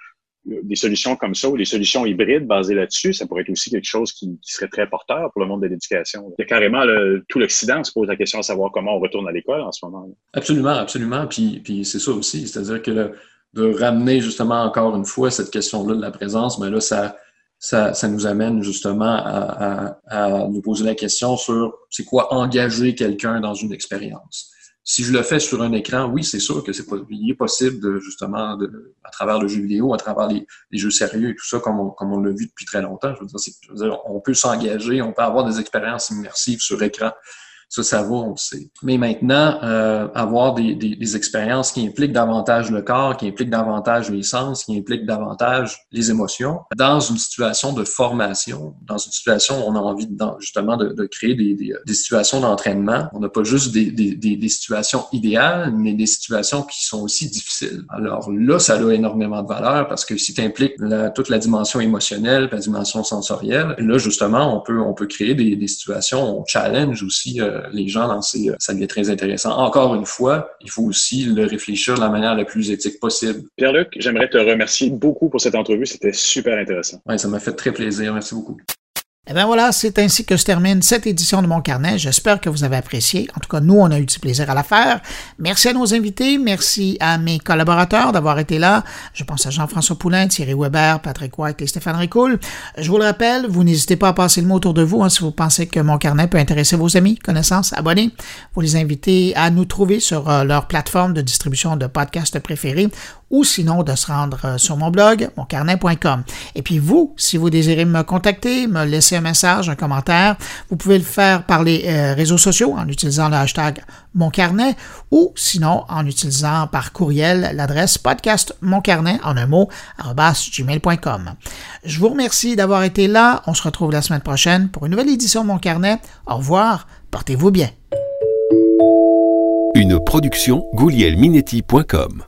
Speaker 6: Des solutions comme ça ou des solutions hybrides basées là-dessus, ça pourrait être aussi quelque chose qui, serait très porteur pour le monde de l'éducation. Il carrément tout l'Occident se pose la question de savoir comment on retourne à l'école en ce moment.
Speaker 7: Absolument, absolument. Puis, puis c'est ça aussi, c'est-à-dire que de ramener justement encore une fois cette question-là de la présence, mais ben là, ça, ça, nous amène justement à, à, à nous poser la question sur c'est quoi engager quelqu'un dans une expérience. Si je le fais sur un écran, oui, c'est sûr que c'est il est possible de justement à travers le jeu vidéo, à travers les, jeux sérieux et tout ça, comme on, comme on l'a vu depuis très longtemps. Je veux dire on peut s'engager, on peut avoir des expériences immersives sur écran. Ça, ça va, on le sait. Mais maintenant, euh, avoir des, des, des, expériences qui impliquent davantage le corps, qui impliquent davantage les sens, qui impliquent davantage les émotions, dans une situation de formation, dans une situation où on a envie de, justement de, de créer des, des, situations d'entraînement. On n'a pas juste des, situations idéales, mais des situations qui sont aussi difficiles. Alors là, ça a énormément de valeur parce que si tu impliques toute la dimension émotionnelle, la dimension sensorielle, là, justement, on peut, on peut créer des, situations, on challenge aussi euh, les gens dans ces, ça devient très intéressant. Encore une fois, il faut aussi le réfléchir de la manière la plus éthique possible.
Speaker 6: Pierre-Luc, j'aimerais te remercier beaucoup pour cette entrevue. C'était super intéressant.
Speaker 7: Oui, ça m'a fait très plaisir. Merci beaucoup.
Speaker 1: Eh bien voilà, c'est ainsi que se termine cette édition de mon carnet. J'espère que vous avez apprécié. En tout cas, nous, on a eu du plaisir à la faire. Merci à nos invités. Merci à mes collaborateurs d'avoir été là. Je pense à Jean-François Poulain, Thierry Weber, Patrick White et Stéphane Ricoul. Je vous le rappelle, vous n'hésitez pas à passer le mot autour de vous hein, si vous pensez que mon carnet peut intéresser vos amis, connaissances, abonnés. Vous les invitez à nous trouver sur euh, leur plateforme de distribution de podcasts préférés ou sinon de se rendre euh, sur mon blog, moncarnet.com. Et puis vous, si vous désirez me contacter, me laisser un message, un commentaire, vous pouvez le faire par les euh, réseaux sociaux en utilisant le hashtag moncarnet ou sinon en utilisant par courriel l'adresse podcast moncarnet en un mot gmail.com. Je vous remercie d'avoir été là. On se retrouve la semaine prochaine pour une nouvelle édition de Mon Carnet. Au revoir. Portez-vous bien.
Speaker 9: Une production goulielminetti.com